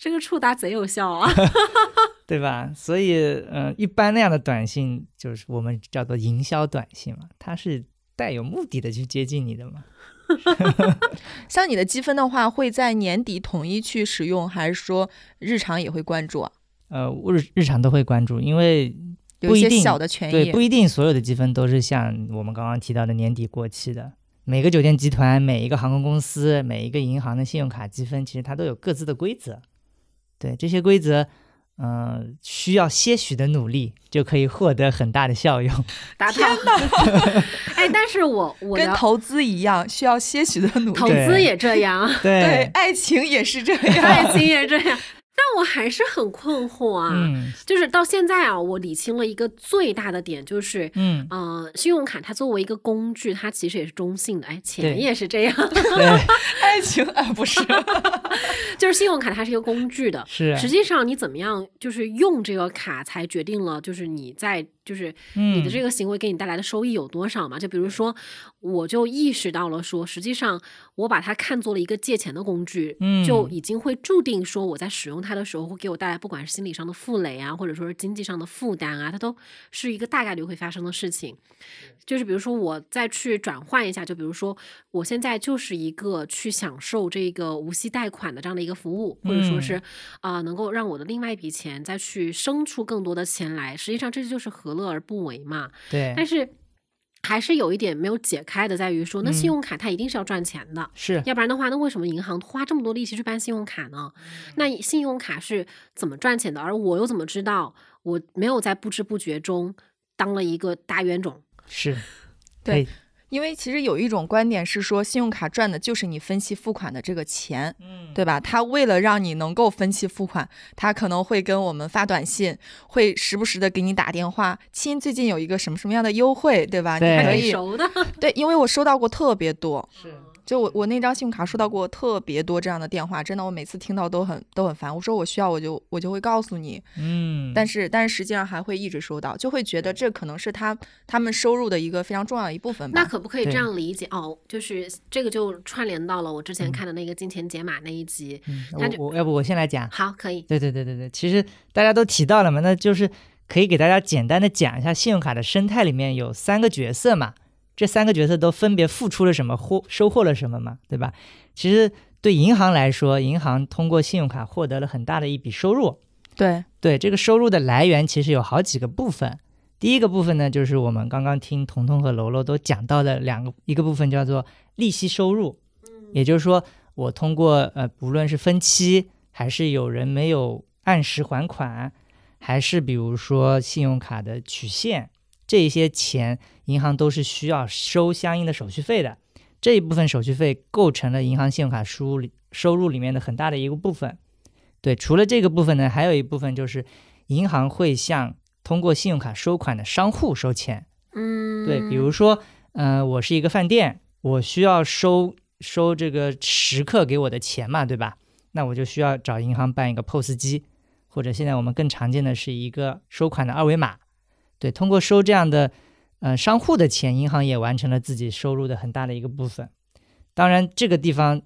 这个触达贼有效啊，对吧？所以，嗯，一般那样的短信就是我们叫做营销短信嘛，它是带有目的的去接近你的嘛。像你的积分的话，会在年底统一去使用，还是说日常也会关注啊？呃，日日常都会关注，因为有一些小的权益，对，不一定所有的积分都是像我们刚刚提到的年底过期的。每个酒店集团、每一个航空公司、每一个银行的信用卡积分，其实它都有各自的规则。对这些规则，嗯，需要些许的努力就可以获得很大的效用。达到。哎，但是我我跟投资一样，需要些许的努力。投资也这样，对，爱情也是这 样，爱情也这样。但我还是很困惑啊，就是到现在啊，我理清了一个最大的点，就是，嗯，呃，信用卡它作为一个工具，它其实也是中性的，哎，钱也是这样，爱情啊不是，就是信用卡它是一个工具的，是，实际上你怎么样，就是用这个卡才决定了，就是你在。就是你的这个行为给你带来的收益有多少嘛？就比如说，我就意识到了说，实际上我把它看作了一个借钱的工具，就已经会注定说我在使用它的时候会给我带来不管是心理上的负累啊，或者说是经济上的负担啊，它都是一个大概率会发生的事情。就是比如说，我再去转换一下，就比如说，我现在就是一个去享受这个无息贷款的这样的一个服务，或者说是啊，能够让我的另外一笔钱再去生出更多的钱来。实际上，这就是何乐而不为嘛？对。但是还是有一点没有解开的，在于说，那信用卡它一定是要赚钱的，是，要不然的话，那为什么银行花这么多力气去办信用卡呢？那信用卡是怎么赚钱的？而我又怎么知道我没有在不知不觉中当了一个大冤种？是，对。因为其实有一种观点是说，信用卡赚的就是你分期付款的这个钱，嗯，对吧？他为了让你能够分期付款，他可能会跟我们发短信，会时不时的给你打电话，亲，最近有一个什么什么样的优惠，对吧？你可以熟的，对，因为我收到过特别多，是。就我我那张信用卡收到过特别多这样的电话，真的我每次听到都很都很烦。我说我需要我就我就会告诉你，嗯，但是但是实际上还会一直收到，就会觉得这可能是他他们收入的一个非常重要的一部分吧。那可不可以这样理解哦？就是这个就串联到了我之前看的那个金钱解码那一集。嗯我我要不我先来讲？好，可以。对对对对对，其实大家都提到了嘛，那就是可以给大家简单的讲一下信用卡的生态里面有三个角色嘛。这三个角色都分别付出了什么，获收获了什么嘛，对吧？其实对银行来说，银行通过信用卡获得了很大的一笔收入。对对，这个收入的来源其实有好几个部分。第一个部分呢，就是我们刚刚听彤彤和楼楼都讲到的两个，一个部分叫做利息收入。也就是说，我通过呃，不论是分期，还是有人没有按时还款，还是比如说信用卡的取现。这一些钱，银行都是需要收相应的手续费的。这一部分手续费构成了银行信用卡收入里收入里面的很大的一个部分。对，除了这个部分呢，还有一部分就是银行会向通过信用卡收款的商户收钱。嗯，对，比如说，嗯，我是一个饭店，我需要收收这个食客给我的钱嘛，对吧？那我就需要找银行办一个 POS 机，或者现在我们更常见的是一个收款的二维码。对，通过收这样的，呃，商户的钱，银行也完成了自己收入的很大的一个部分。当然，这个地方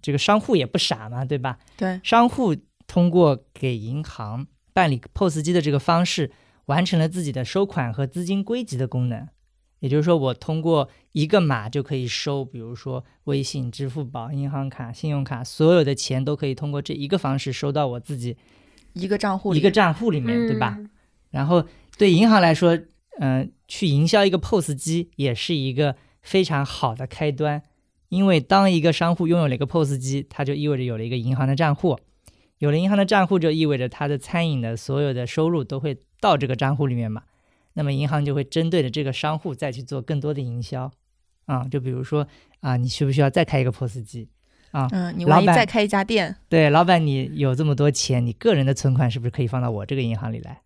这个商户也不傻嘛，对吧？对，商户通过给银行办理 POS 机的这个方式，完成了自己的收款和资金归集的功能。也就是说，我通过一个码就可以收，比如说微信、支付宝、银行卡、信用卡，所有的钱都可以通过这一个方式收到我自己一个账户一个账户里面，对吧？然后。对银行来说，嗯，去营销一个 POS 机也是一个非常好的开端，因为当一个商户拥有了一个 POS 机，它就意味着有了一个银行的账户，有了银行的账户就意味着他的餐饮的所有的收入都会到这个账户里面嘛，那么银行就会针对着这个商户再去做更多的营销，啊，就比如说啊，你需不需要再开一个 POS 机？啊，嗯，你万一再开一家店，对，老板你有这么多钱，你个人的存款是不是可以放到我这个银行里来？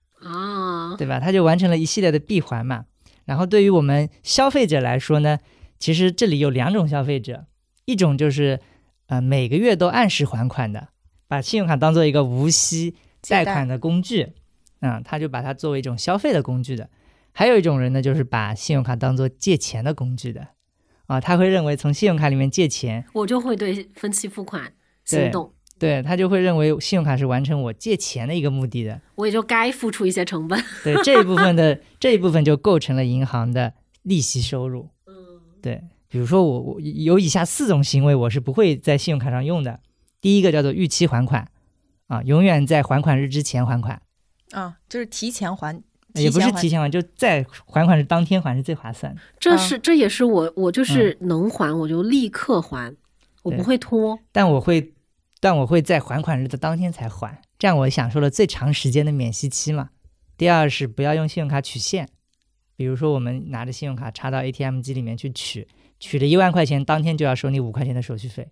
啊，对吧？它就完成了一系列的闭环嘛。然后对于我们消费者来说呢，其实这里有两种消费者，一种就是呃每个月都按时还款的，把信用卡当做一个无息贷款的工具，嗯，他就把它作为一种消费的工具的。还有一种人呢，就是把信用卡当做借钱的工具的，啊，他会认为从信用卡里面借钱，我就会对分期付款心动。对他就会认为信用卡是完成我借钱的一个目的的，我也就该付出一些成本。对这一部分的这一部分就构成了银行的利息收入。嗯，对，比如说我我有以下四种行为我是不会在信用卡上用的。第一个叫做逾期还款，啊，永远在还款日之前还款。啊，就是提前还，也不是提前还，就在还款日当天还是最划算。这是这也是我我就是能还我就立刻还，我不会拖。但我会。但我会在还款日的当天才还，这样我享受了最长时间的免息期嘛。第二是不要用信用卡取现，比如说我们拿着信用卡插到 ATM 机里面去取，取了一万块钱，当天就要收你五块钱的手续费，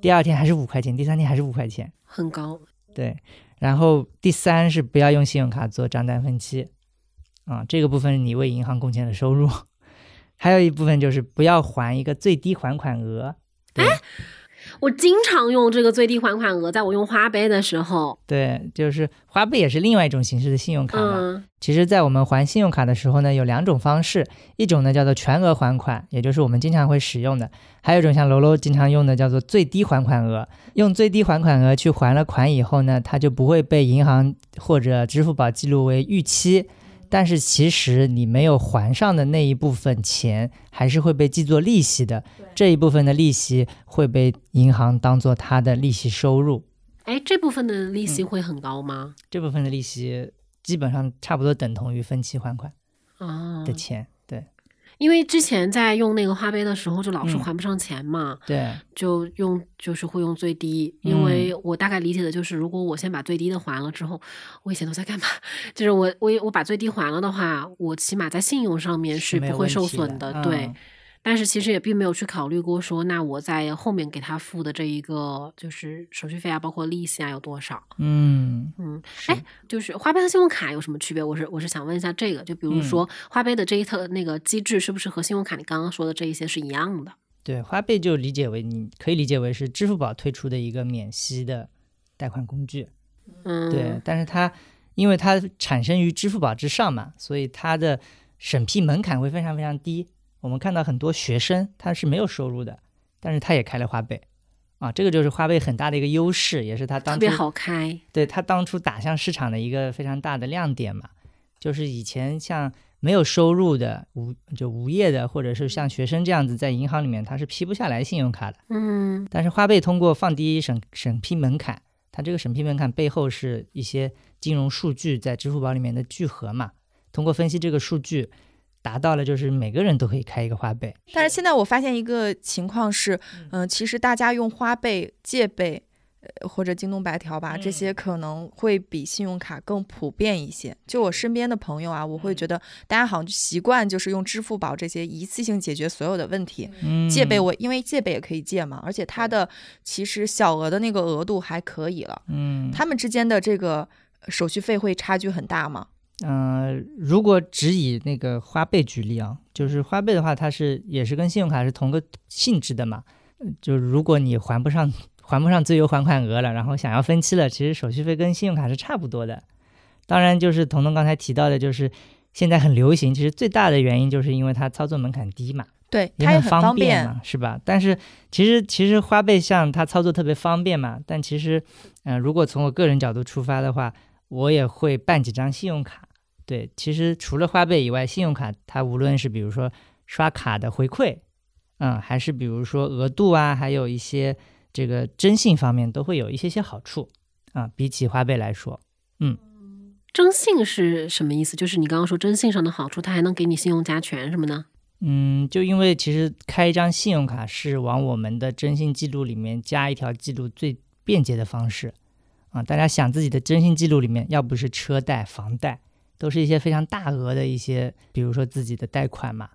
第二天还是五块钱，第三天还是五块钱，很高。对，然后第三是不要用信用卡做账单分期，啊，这个部分你为银行贡献的收入。还有一部分就是不要还一个最低还款额。哎。我经常用这个最低还款额，在我用花呗的时候。对，就是花呗也是另外一种形式的信用卡嘛。其实，在我们还信用卡的时候呢，有两种方式，一种呢叫做全额还款，也就是我们经常会使用的；还有一种像楼楼经常用的，叫做最低还款额。用最低还款额去还了款以后呢，它就不会被银行或者支付宝记录为逾期。但是其实你没有还上的那一部分钱，还是会被记作利息的。这一部分的利息会被银行当做它的利息收入。哎，这部分的利息会很高吗？这部分的利息基本上差不多等同于分期还款啊的钱。对，因为之前在用那个花呗的时候，就老是还不上钱嘛，对，就用就是会用最低，因为我大概理解的就是，如果我先把最低的还了之后，我以前都在干嘛？就是我我我把最低还了的话，我起码在信用上面是不会受损的，对。但是其实也并没有去考虑过说，那我在后面给他付的这一个就是手续费啊，包括利息啊有多少？嗯嗯，哎，就是花呗和信用卡有什么区别？我是我是想问一下这个，就比如说花呗的这一套那个机制是不是和信用卡你刚刚说的这一些是一样的？对，花呗就理解为你可以理解为是支付宝推出的一个免息的贷款工具。嗯，对，但是它因为它产生于支付宝之上嘛，所以它的审批门槛会非常非常低。我们看到很多学生他是没有收入的，但是他也开了花呗，啊，这个就是花呗很大的一个优势，也是他当特别好开，对他当初打向市场的一个非常大的亮点嘛。就是以前像没有收入的无就无业的，或者是像学生这样子，在银行里面他是批不下来信用卡的。嗯，但是花呗通过放低审审批门槛，它这个审批门槛背后是一些金融数据在支付宝里面的聚合嘛，通过分析这个数据。达到了，就是每个人都可以开一个花呗。但是现在我发现一个情况是，嗯，其实大家用花呗、借呗，呃，或者京东白条吧，这些可能会比信用卡更普遍一些。就我身边的朋友啊，我会觉得大家好像习惯就是用支付宝这些一次性解决所有的问题。嗯借呗我因为借呗也可以借嘛，而且它的其实小额的那个额度还可以了。嗯，他们之间的这个手续费会差距很大吗？嗯，如果只以那个花呗举例啊，就是花呗的话，它是也是跟信用卡是同个性质的嘛。就如果你还不上 还不上最优还款额了，然后想要分期了，其实手续费跟信用卡是差不多的。当然，就是彤彤刚才提到的，就是现在很流行，其实最大的原因就是因为它操作门槛低嘛，对，也很方便嘛，是吧？但是其实其实花呗像它操作特别方便嘛，但其实嗯，如果从我个人角度出发的话。我也会办几张信用卡，对，其实除了花呗以外，信用卡它无论是比如说刷卡的回馈，嗯，还是比如说额度啊，还有一些这个征信方面都会有一些些好处啊，比起花呗来说，嗯，征信是什么意思？就是你刚刚说征信上的好处，它还能给你信用加权什么呢？嗯，就因为其实开一张信用卡是往我们的征信记录里面加一条记录最便捷的方式。啊，大家想自己的征信记录里面，要不是车贷、房贷，都是一些非常大额的一些，比如说自己的贷款嘛。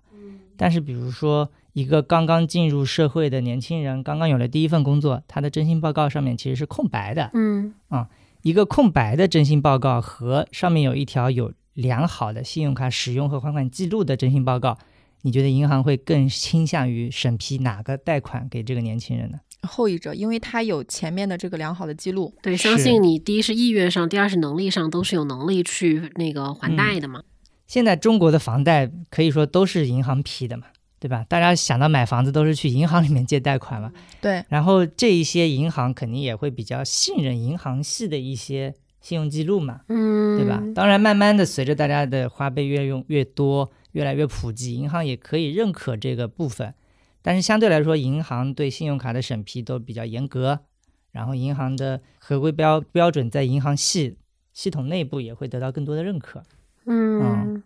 但是，比如说一个刚刚进入社会的年轻人，刚刚有了第一份工作，他的征信报告上面其实是空白的。嗯。啊，一个空白的征信报告和上面有一条有良好的信用卡使用和还款记录的征信报告，你觉得银行会更倾向于审批哪个贷款给这个年轻人呢？后一者，因为他有前面的这个良好的记录，对，相信你第一是意愿上，第二是能力上都是有能力去那个还贷的嘛。现在中国的房贷可以说都是银行批的嘛，对吧？大家想到买房子都是去银行里面借贷款嘛。对。然后这一些银行肯定也会比较信任银行系的一些信用记录嘛，嗯，对吧？当然，慢慢的随着大家的花呗越用越多，越来越普及，银行也可以认可这个部分。但是相对来说，银行对信用卡的审批都比较严格，然后银行的合规标标准在银行系系统内部也会得到更多的认可。嗯，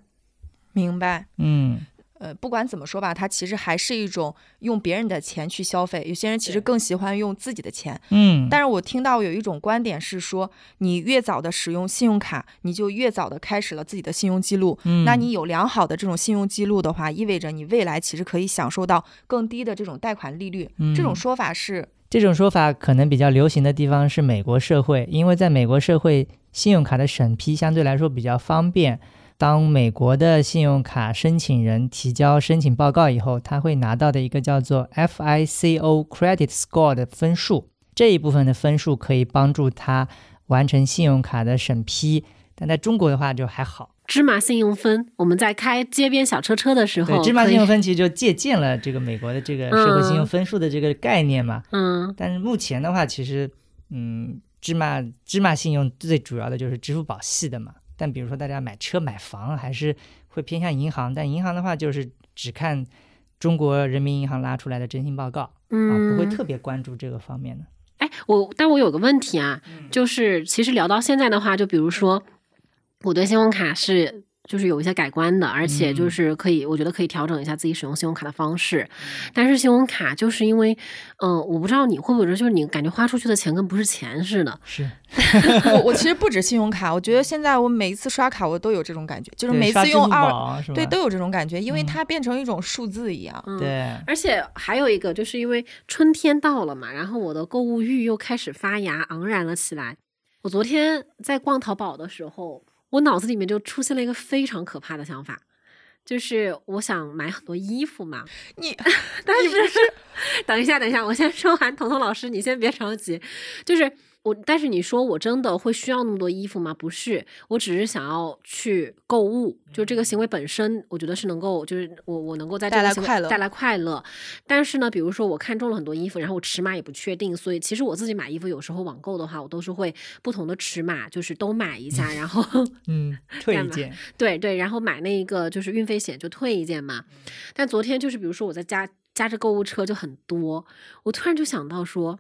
明白。嗯。呃，不管怎么说吧，它其实还是一种用别人的钱去消费。有些人其实更喜欢用自己的钱。嗯。但是我听到有一种观点是说，你越早的使用信用卡，你就越早的开始了自己的信用记录。嗯。那你有良好的这种信用记录的话，意味着你未来其实可以享受到更低的这种贷款利率。嗯。这种说法是？这种说法可能比较流行的地方是美国社会，因为在美国社会，信用卡的审批相对来说比较方便。当美国的信用卡申请人提交申请报告以后，他会拿到的一个叫做 FICO Credit Score 的分数，这一部分的分数可以帮助他完成信用卡的审批。但在中国的话就还好，芝麻信用分，我们在开街边小车车的时候，对芝麻信用分其实就借鉴了这个美国的这个社会信用分数的这个概念嘛。嗯。但是目前的话，其实，嗯，芝麻芝麻信用最主要的就是支付宝系的嘛。但比如说，大家买车买房还是会偏向银行，但银行的话就是只看中国人民银行拉出来的征信报告，啊，不会特别关注这个方面的。哎，我但我有个问题啊，就是其实聊到现在的话，就比如说我对信用卡是就是有一些改观的，而且就是可以，我觉得可以调整一下自己使用信用卡的方式。但是信用卡就是因为，嗯，我不知道你会不会，就是你感觉花出去的钱跟不是钱似的。是，我我其实不止信用卡，我觉得现在我每一次刷卡我都有这种感觉，就是每次用二，对，都有这种感觉，因为它变成一种数字一样。对，而且还有一个，就是因为春天到了嘛，然后我的购物欲又开始发芽昂然了起来。我昨天在逛淘宝的时候。我脑子里面就出现了一个非常可怕的想法，就是我想买很多衣服嘛。你，但是 等一下，等一下，我先说完。彤彤老师，你先别着急，就是。我但是你说我真的会需要那么多衣服吗？不是，我只是想要去购物，就这个行为本身，我觉得是能够，就是我我能够在带来快乐，带来快乐。但是呢，比如说我看中了很多衣服，然后我尺码也不确定，所以其实我自己买衣服有时候网购的话，我都是会不同的尺码，就是都买一下，然后 嗯退一件，对对，然后买那一个就是运费险就退一件嘛。但昨天就是比如说我在家加着购物车就很多，我突然就想到说。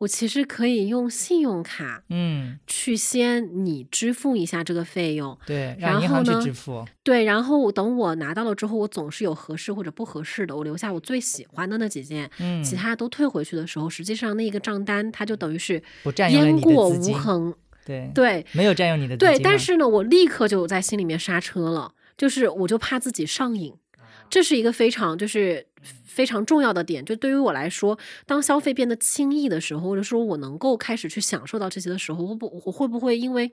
我其实可以用信用卡，嗯，去先你支付一下这个费用，对，然后呢，支付，对，然后等我拿到了之后，我总是有合适或者不合适的，我留下我最喜欢的那几件，嗯，其他都退回去的时候，实际上那一个账单它就等于是烟过无痕，对对，没有占用你的对，但是呢，我立刻就在心里面刹车了，就是我就怕自己上瘾。这是一个非常就是非常重要的点，就对于我来说，当消费变得轻易的时候，或者说我能够开始去享受到这些的时候，我不我会不会因为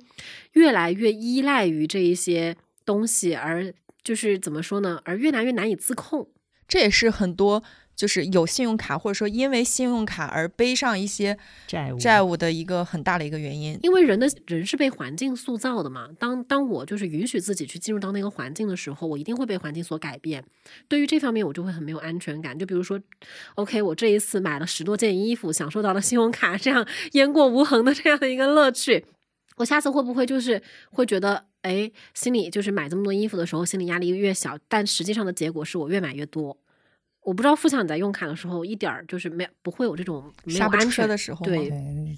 越来越依赖于这一些东西而就是怎么说呢？而越来越难以自控？这也是很多。就是有信用卡，或者说因为信用卡而背上一些债务债务的一个很大的一个原因。因为人的人是被环境塑造的嘛。当当我就是允许自己去进入到那个环境的时候，我一定会被环境所改变。对于这方面，我就会很没有安全感。就比如说，OK，我这一次买了十多件衣服，享受到了信用卡这样 烟过无痕的这样的一个乐趣。我下次会不会就是会觉得，哎，心里就是买这么多衣服的时候，心理压力越小，但实际上的结果是我越买越多。我不知道付强你在用卡的时候一点儿就是没不会有这种刹不车的时候，对，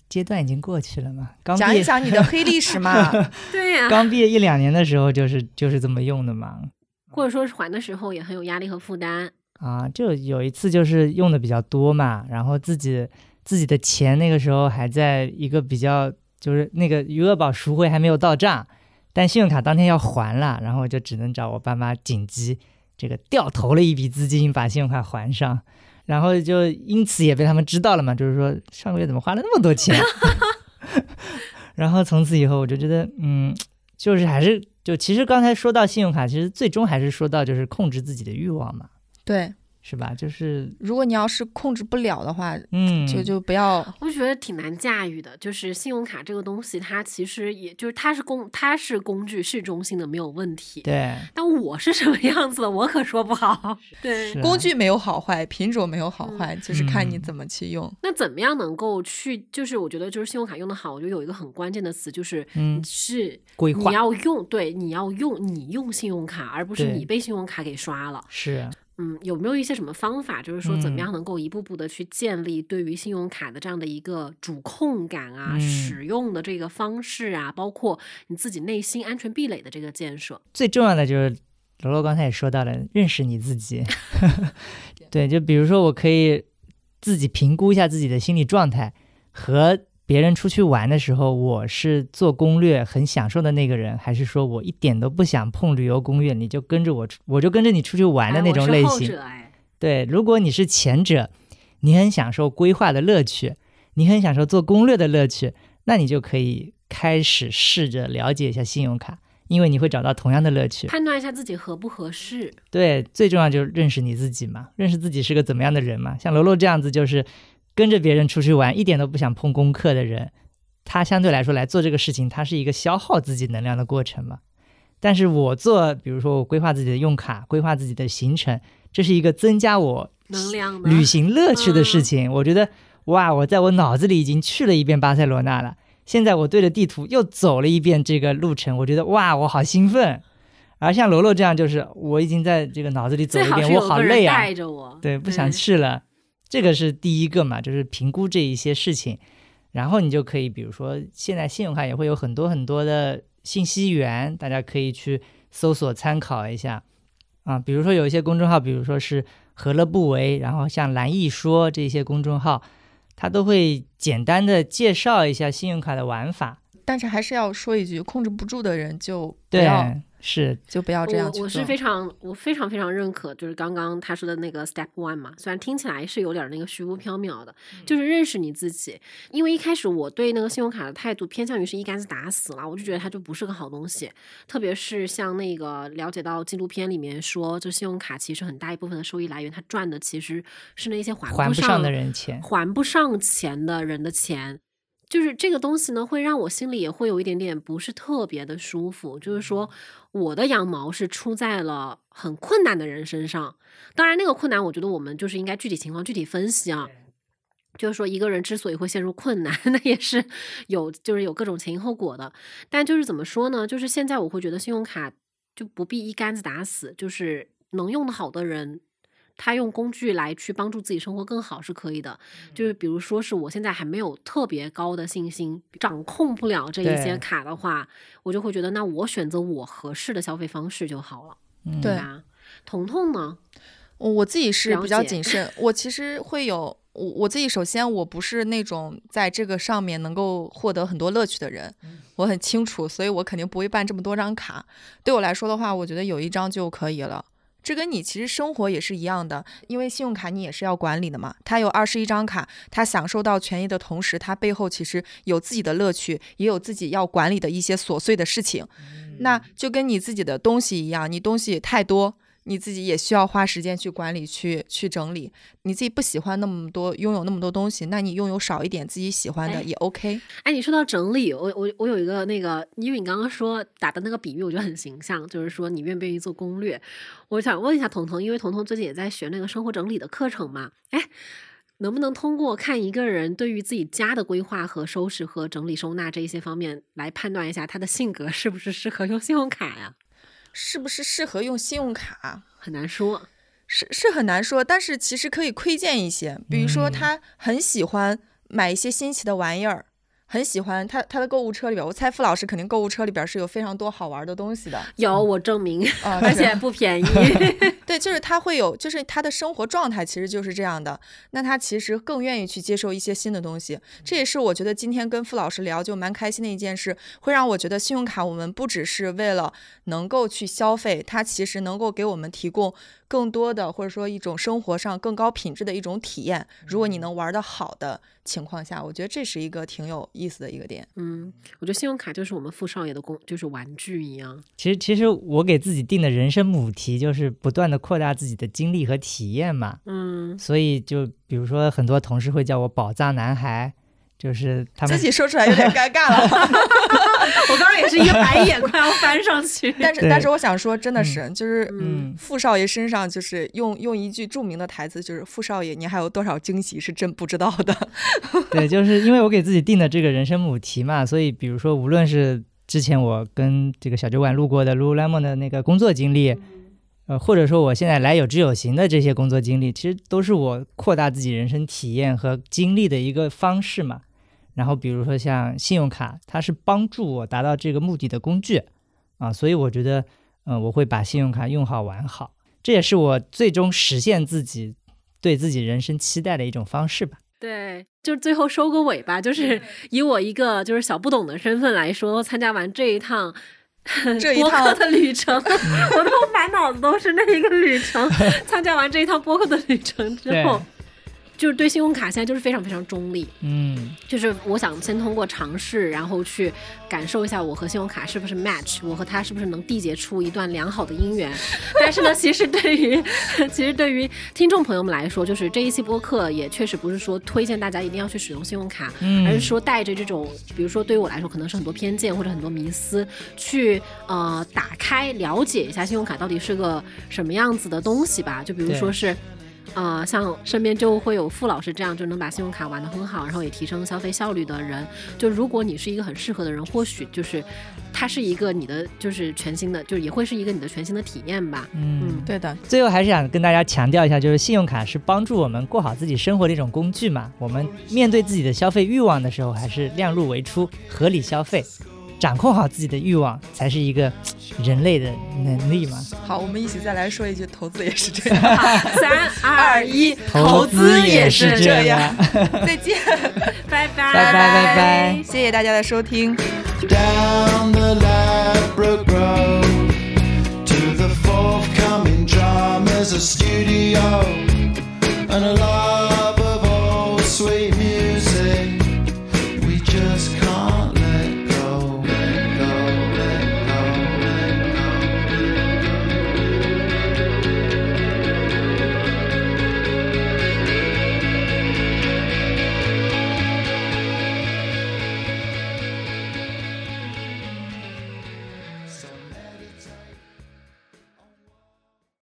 阶段已经过去了嘛。刚讲一讲你的黑历史嘛。对呀，刚毕业一两年的时候就是就是这么用的嘛。或者说是还的时候也很有压力和负担啊。就有一次就是用的比较多嘛，然后自己自己的钱那个时候还在一个比较就是那个余额宝赎回还没有到账，但信用卡当天要还了，然后我就只能找我爸妈紧急。这个掉头了一笔资金把信用卡还上，然后就因此也被他们知道了嘛，就是说上个月怎么花了那么多钱 然后从此以后我就觉得，嗯，就是还是就其实刚才说到信用卡，其实最终还是说到就是控制自己的欲望嘛，对。是吧？就是如果你要是控制不了的话，嗯，就就不要。我觉得挺难驾驭的。就是信用卡这个东西，它其实也就是它是工，它是工具，是中心的，没有问题。对。但我是什么样子的，我可说不好。对，工具没有好坏，品种没有好坏，就是看你怎么去用。那怎么样能够去？就是我觉得，就是信用卡用的好，我觉得有一个很关键的词，就是嗯，是规划。你要用，对，你要用，你用信用卡，而不是你被信用卡给刷了。是。嗯，有没有一些什么方法，就是说怎么样能够一步步的去建立对于信用卡的这样的一个主控感啊，使用的这个方式啊，包括你自己内心安全壁垒的这个建设？最重要的就是罗罗刚才也说到了，认识你自己。对，就比如说我可以自己评估一下自己的心理状态和。别人出去玩的时候，我是做攻略很享受的那个人，还是说我一点都不想碰旅游攻略，你就跟着我，我就跟着你出去玩的那种类型？对，如果你是前者，你很享受规划的乐趣，你很享受做攻略的乐趣，那你就可以开始试着了解一下信用卡，因为你会找到同样的乐趣，判断一下自己合不合适。对，最重要就是认识你自己嘛，认识自己是个怎么样的人嘛。像罗罗这样子就是。跟着别人出去玩，一点都不想碰功课的人，他相对来说来做这个事情，他是一个消耗自己能量的过程嘛。但是我做，比如说我规划自己的用卡，规划自己的行程，这是一个增加我能量、旅行乐趣的事情。我觉得，哇，我在我脑子里已经去了一遍巴塞罗那了，现在我对着地图又走了一遍这个路程，我觉得哇，我好兴奋。而像罗罗这样，就是我已经在这个脑子里走一遍，我好累啊，带着我，对，不想去了。这个是第一个嘛，就是评估这一些事情，然后你就可以，比如说现在信用卡也会有很多很多的信息源，大家可以去搜索参考一下啊。比如说有一些公众号，比如说是何乐不为，然后像蓝易说这些公众号，它都会简单的介绍一下信用卡的玩法。但是还是要说一句，控制不住的人就不要。是，就不要这样我我是非常，我非常非常认可，就是刚刚他说的那个 step one 嘛。虽然听起来是有点那个虚无缥缈的，就是认识你自己。因为一开始我对那个信用卡的态度偏向于是一竿子打死了，我就觉得它就不是个好东西。特别是像那个了解到纪录片里面说，就信用卡其实很大一部分的收益来源，它赚的其实是那些还不上的人钱，还不上钱的人的钱。就是这个东西呢，会让我心里也会有一点点不是特别的舒服。就是说，我的羊毛是出在了很困难的人身上。当然，那个困难，我觉得我们就是应该具体情况具体分析啊。就是说，一个人之所以会陷入困难，那也是有，就是有各种前因后果的。但就是怎么说呢？就是现在我会觉得信用卡就不必一竿子打死，就是能用的好的人。他用工具来去帮助自己生活更好是可以的，就是比如说是我现在还没有特别高的信心，掌控不了这一些卡的话，我就会觉得那我选择我合适的消费方式就好了，对吧？彤彤呢？我自己是比较谨慎，我其实会有我我自己，首先我不是那种在这个上面能够获得很多乐趣的人，我很清楚，所以我肯定不会办这么多张卡。对我来说的话，我觉得有一张就可以了。这跟你其实生活也是一样的，因为信用卡你也是要管理的嘛。他有二十一张卡，他享受到权益的同时，他背后其实有自己的乐趣，也有自己要管理的一些琐碎的事情。那就跟你自己的东西一样，你东西太多。你自己也需要花时间去管理、去去整理。你自己不喜欢那么多拥有那么多东西，那你拥有少一点自己喜欢的也 OK。哎，你说到整理，我我我有一个那个，因为你刚刚说打的那个比喻，我觉得很形象，就是说你愿不愿意做攻略？我想问一下彤彤，因为彤彤最近也在学那个生活整理的课程嘛？哎，能不能通过看一个人对于自己家的规划和收拾和整理收纳这一些方面来判断一下他的性格是不是适合用信用卡呀？是不是适合用信用卡很难说，是是很难说，但是其实可以窥见一些，比如说他很喜欢买一些新奇的玩意儿。很喜欢他他的购物车里边，我猜付老师肯定购物车里边是有非常多好玩的东西的。有，我证明，而且不便宜。对，就是他会有，就是他的生活状态其实就是这样的。那他其实更愿意去接受一些新的东西，这也是我觉得今天跟付老师聊就蛮开心的一件事，会让我觉得信用卡我们不只是为了能够去消费，它其实能够给我们提供更多的或者说一种生活上更高品质的一种体验。如果你能玩的好的。情况下，我觉得这是一个挺有意思的一个点。嗯，我觉得信用卡就是我们富少爷的工，就是玩具一样。其实，其实我给自己定的人生母题就是不断的扩大自己的经历和体验嘛。嗯，所以就比如说，很多同事会叫我“宝藏男孩”。就是他们自己说出来有点 尴尬了，我刚刚也是一个 白眼快要翻上去。但是但是我想说，真的是就是嗯，傅少爷身上就是用用一句著名的台词，就是傅少爷，你还有多少惊喜是真不知道的。对，就是因为我给自己定的这个人生母题嘛，所以比如说，无论是之前我跟这个小酒馆路过的 Lululemon 的那个工作经历，呃，或者说我现在来有知有行的这些工作经历，其实都是我扩大自己人生体验和经历的一个方式嘛。然后比如说像信用卡，它是帮助我达到这个目的的工具啊，所以我觉得，嗯，我会把信用卡用好玩好，这也是我最终实现自己对自己人生期待的一种方式吧。对，就是最后收个尾吧，就是以我一个就是小不懂的身份来说，参加完这一趟这 一趟的旅程，我都满脑子都是那一个旅程。参加完这一趟播客的旅程之后。就是对信用卡现在就是非常非常中立，嗯，就是我想先通过尝试，然后去感受一下我和信用卡是不是 match，我和他是不是能缔结出一段良好的姻缘。但是呢，其实对于其实对于听众朋友们来说，就是这一期播客也确实不是说推荐大家一定要去使用信用卡，而是说带着这种，比如说对于我来说可能是很多偏见或者很多迷思，去呃打开了解一下信用卡到底是个什么样子的东西吧。就比如说是。呃，像身边就会有傅老师这样就能把信用卡玩得很好，然后也提升消费效率的人。就如果你是一个很适合的人，或许就是它是一个你的就是全新的，就也会是一个你的全新的体验吧。嗯，对的。最后还是想跟大家强调一下，就是信用卡是帮助我们过好自己生活的一种工具嘛。我们面对自己的消费欲望的时候，还是量入为出，合理消费。掌控好自己的欲望，才是一个 人类的能力嘛。好，我们一起再来说一句，投资也是这样。三二一，投资也是这样。再见，拜拜，拜拜拜拜，谢谢大家的收听。Down the A studio and a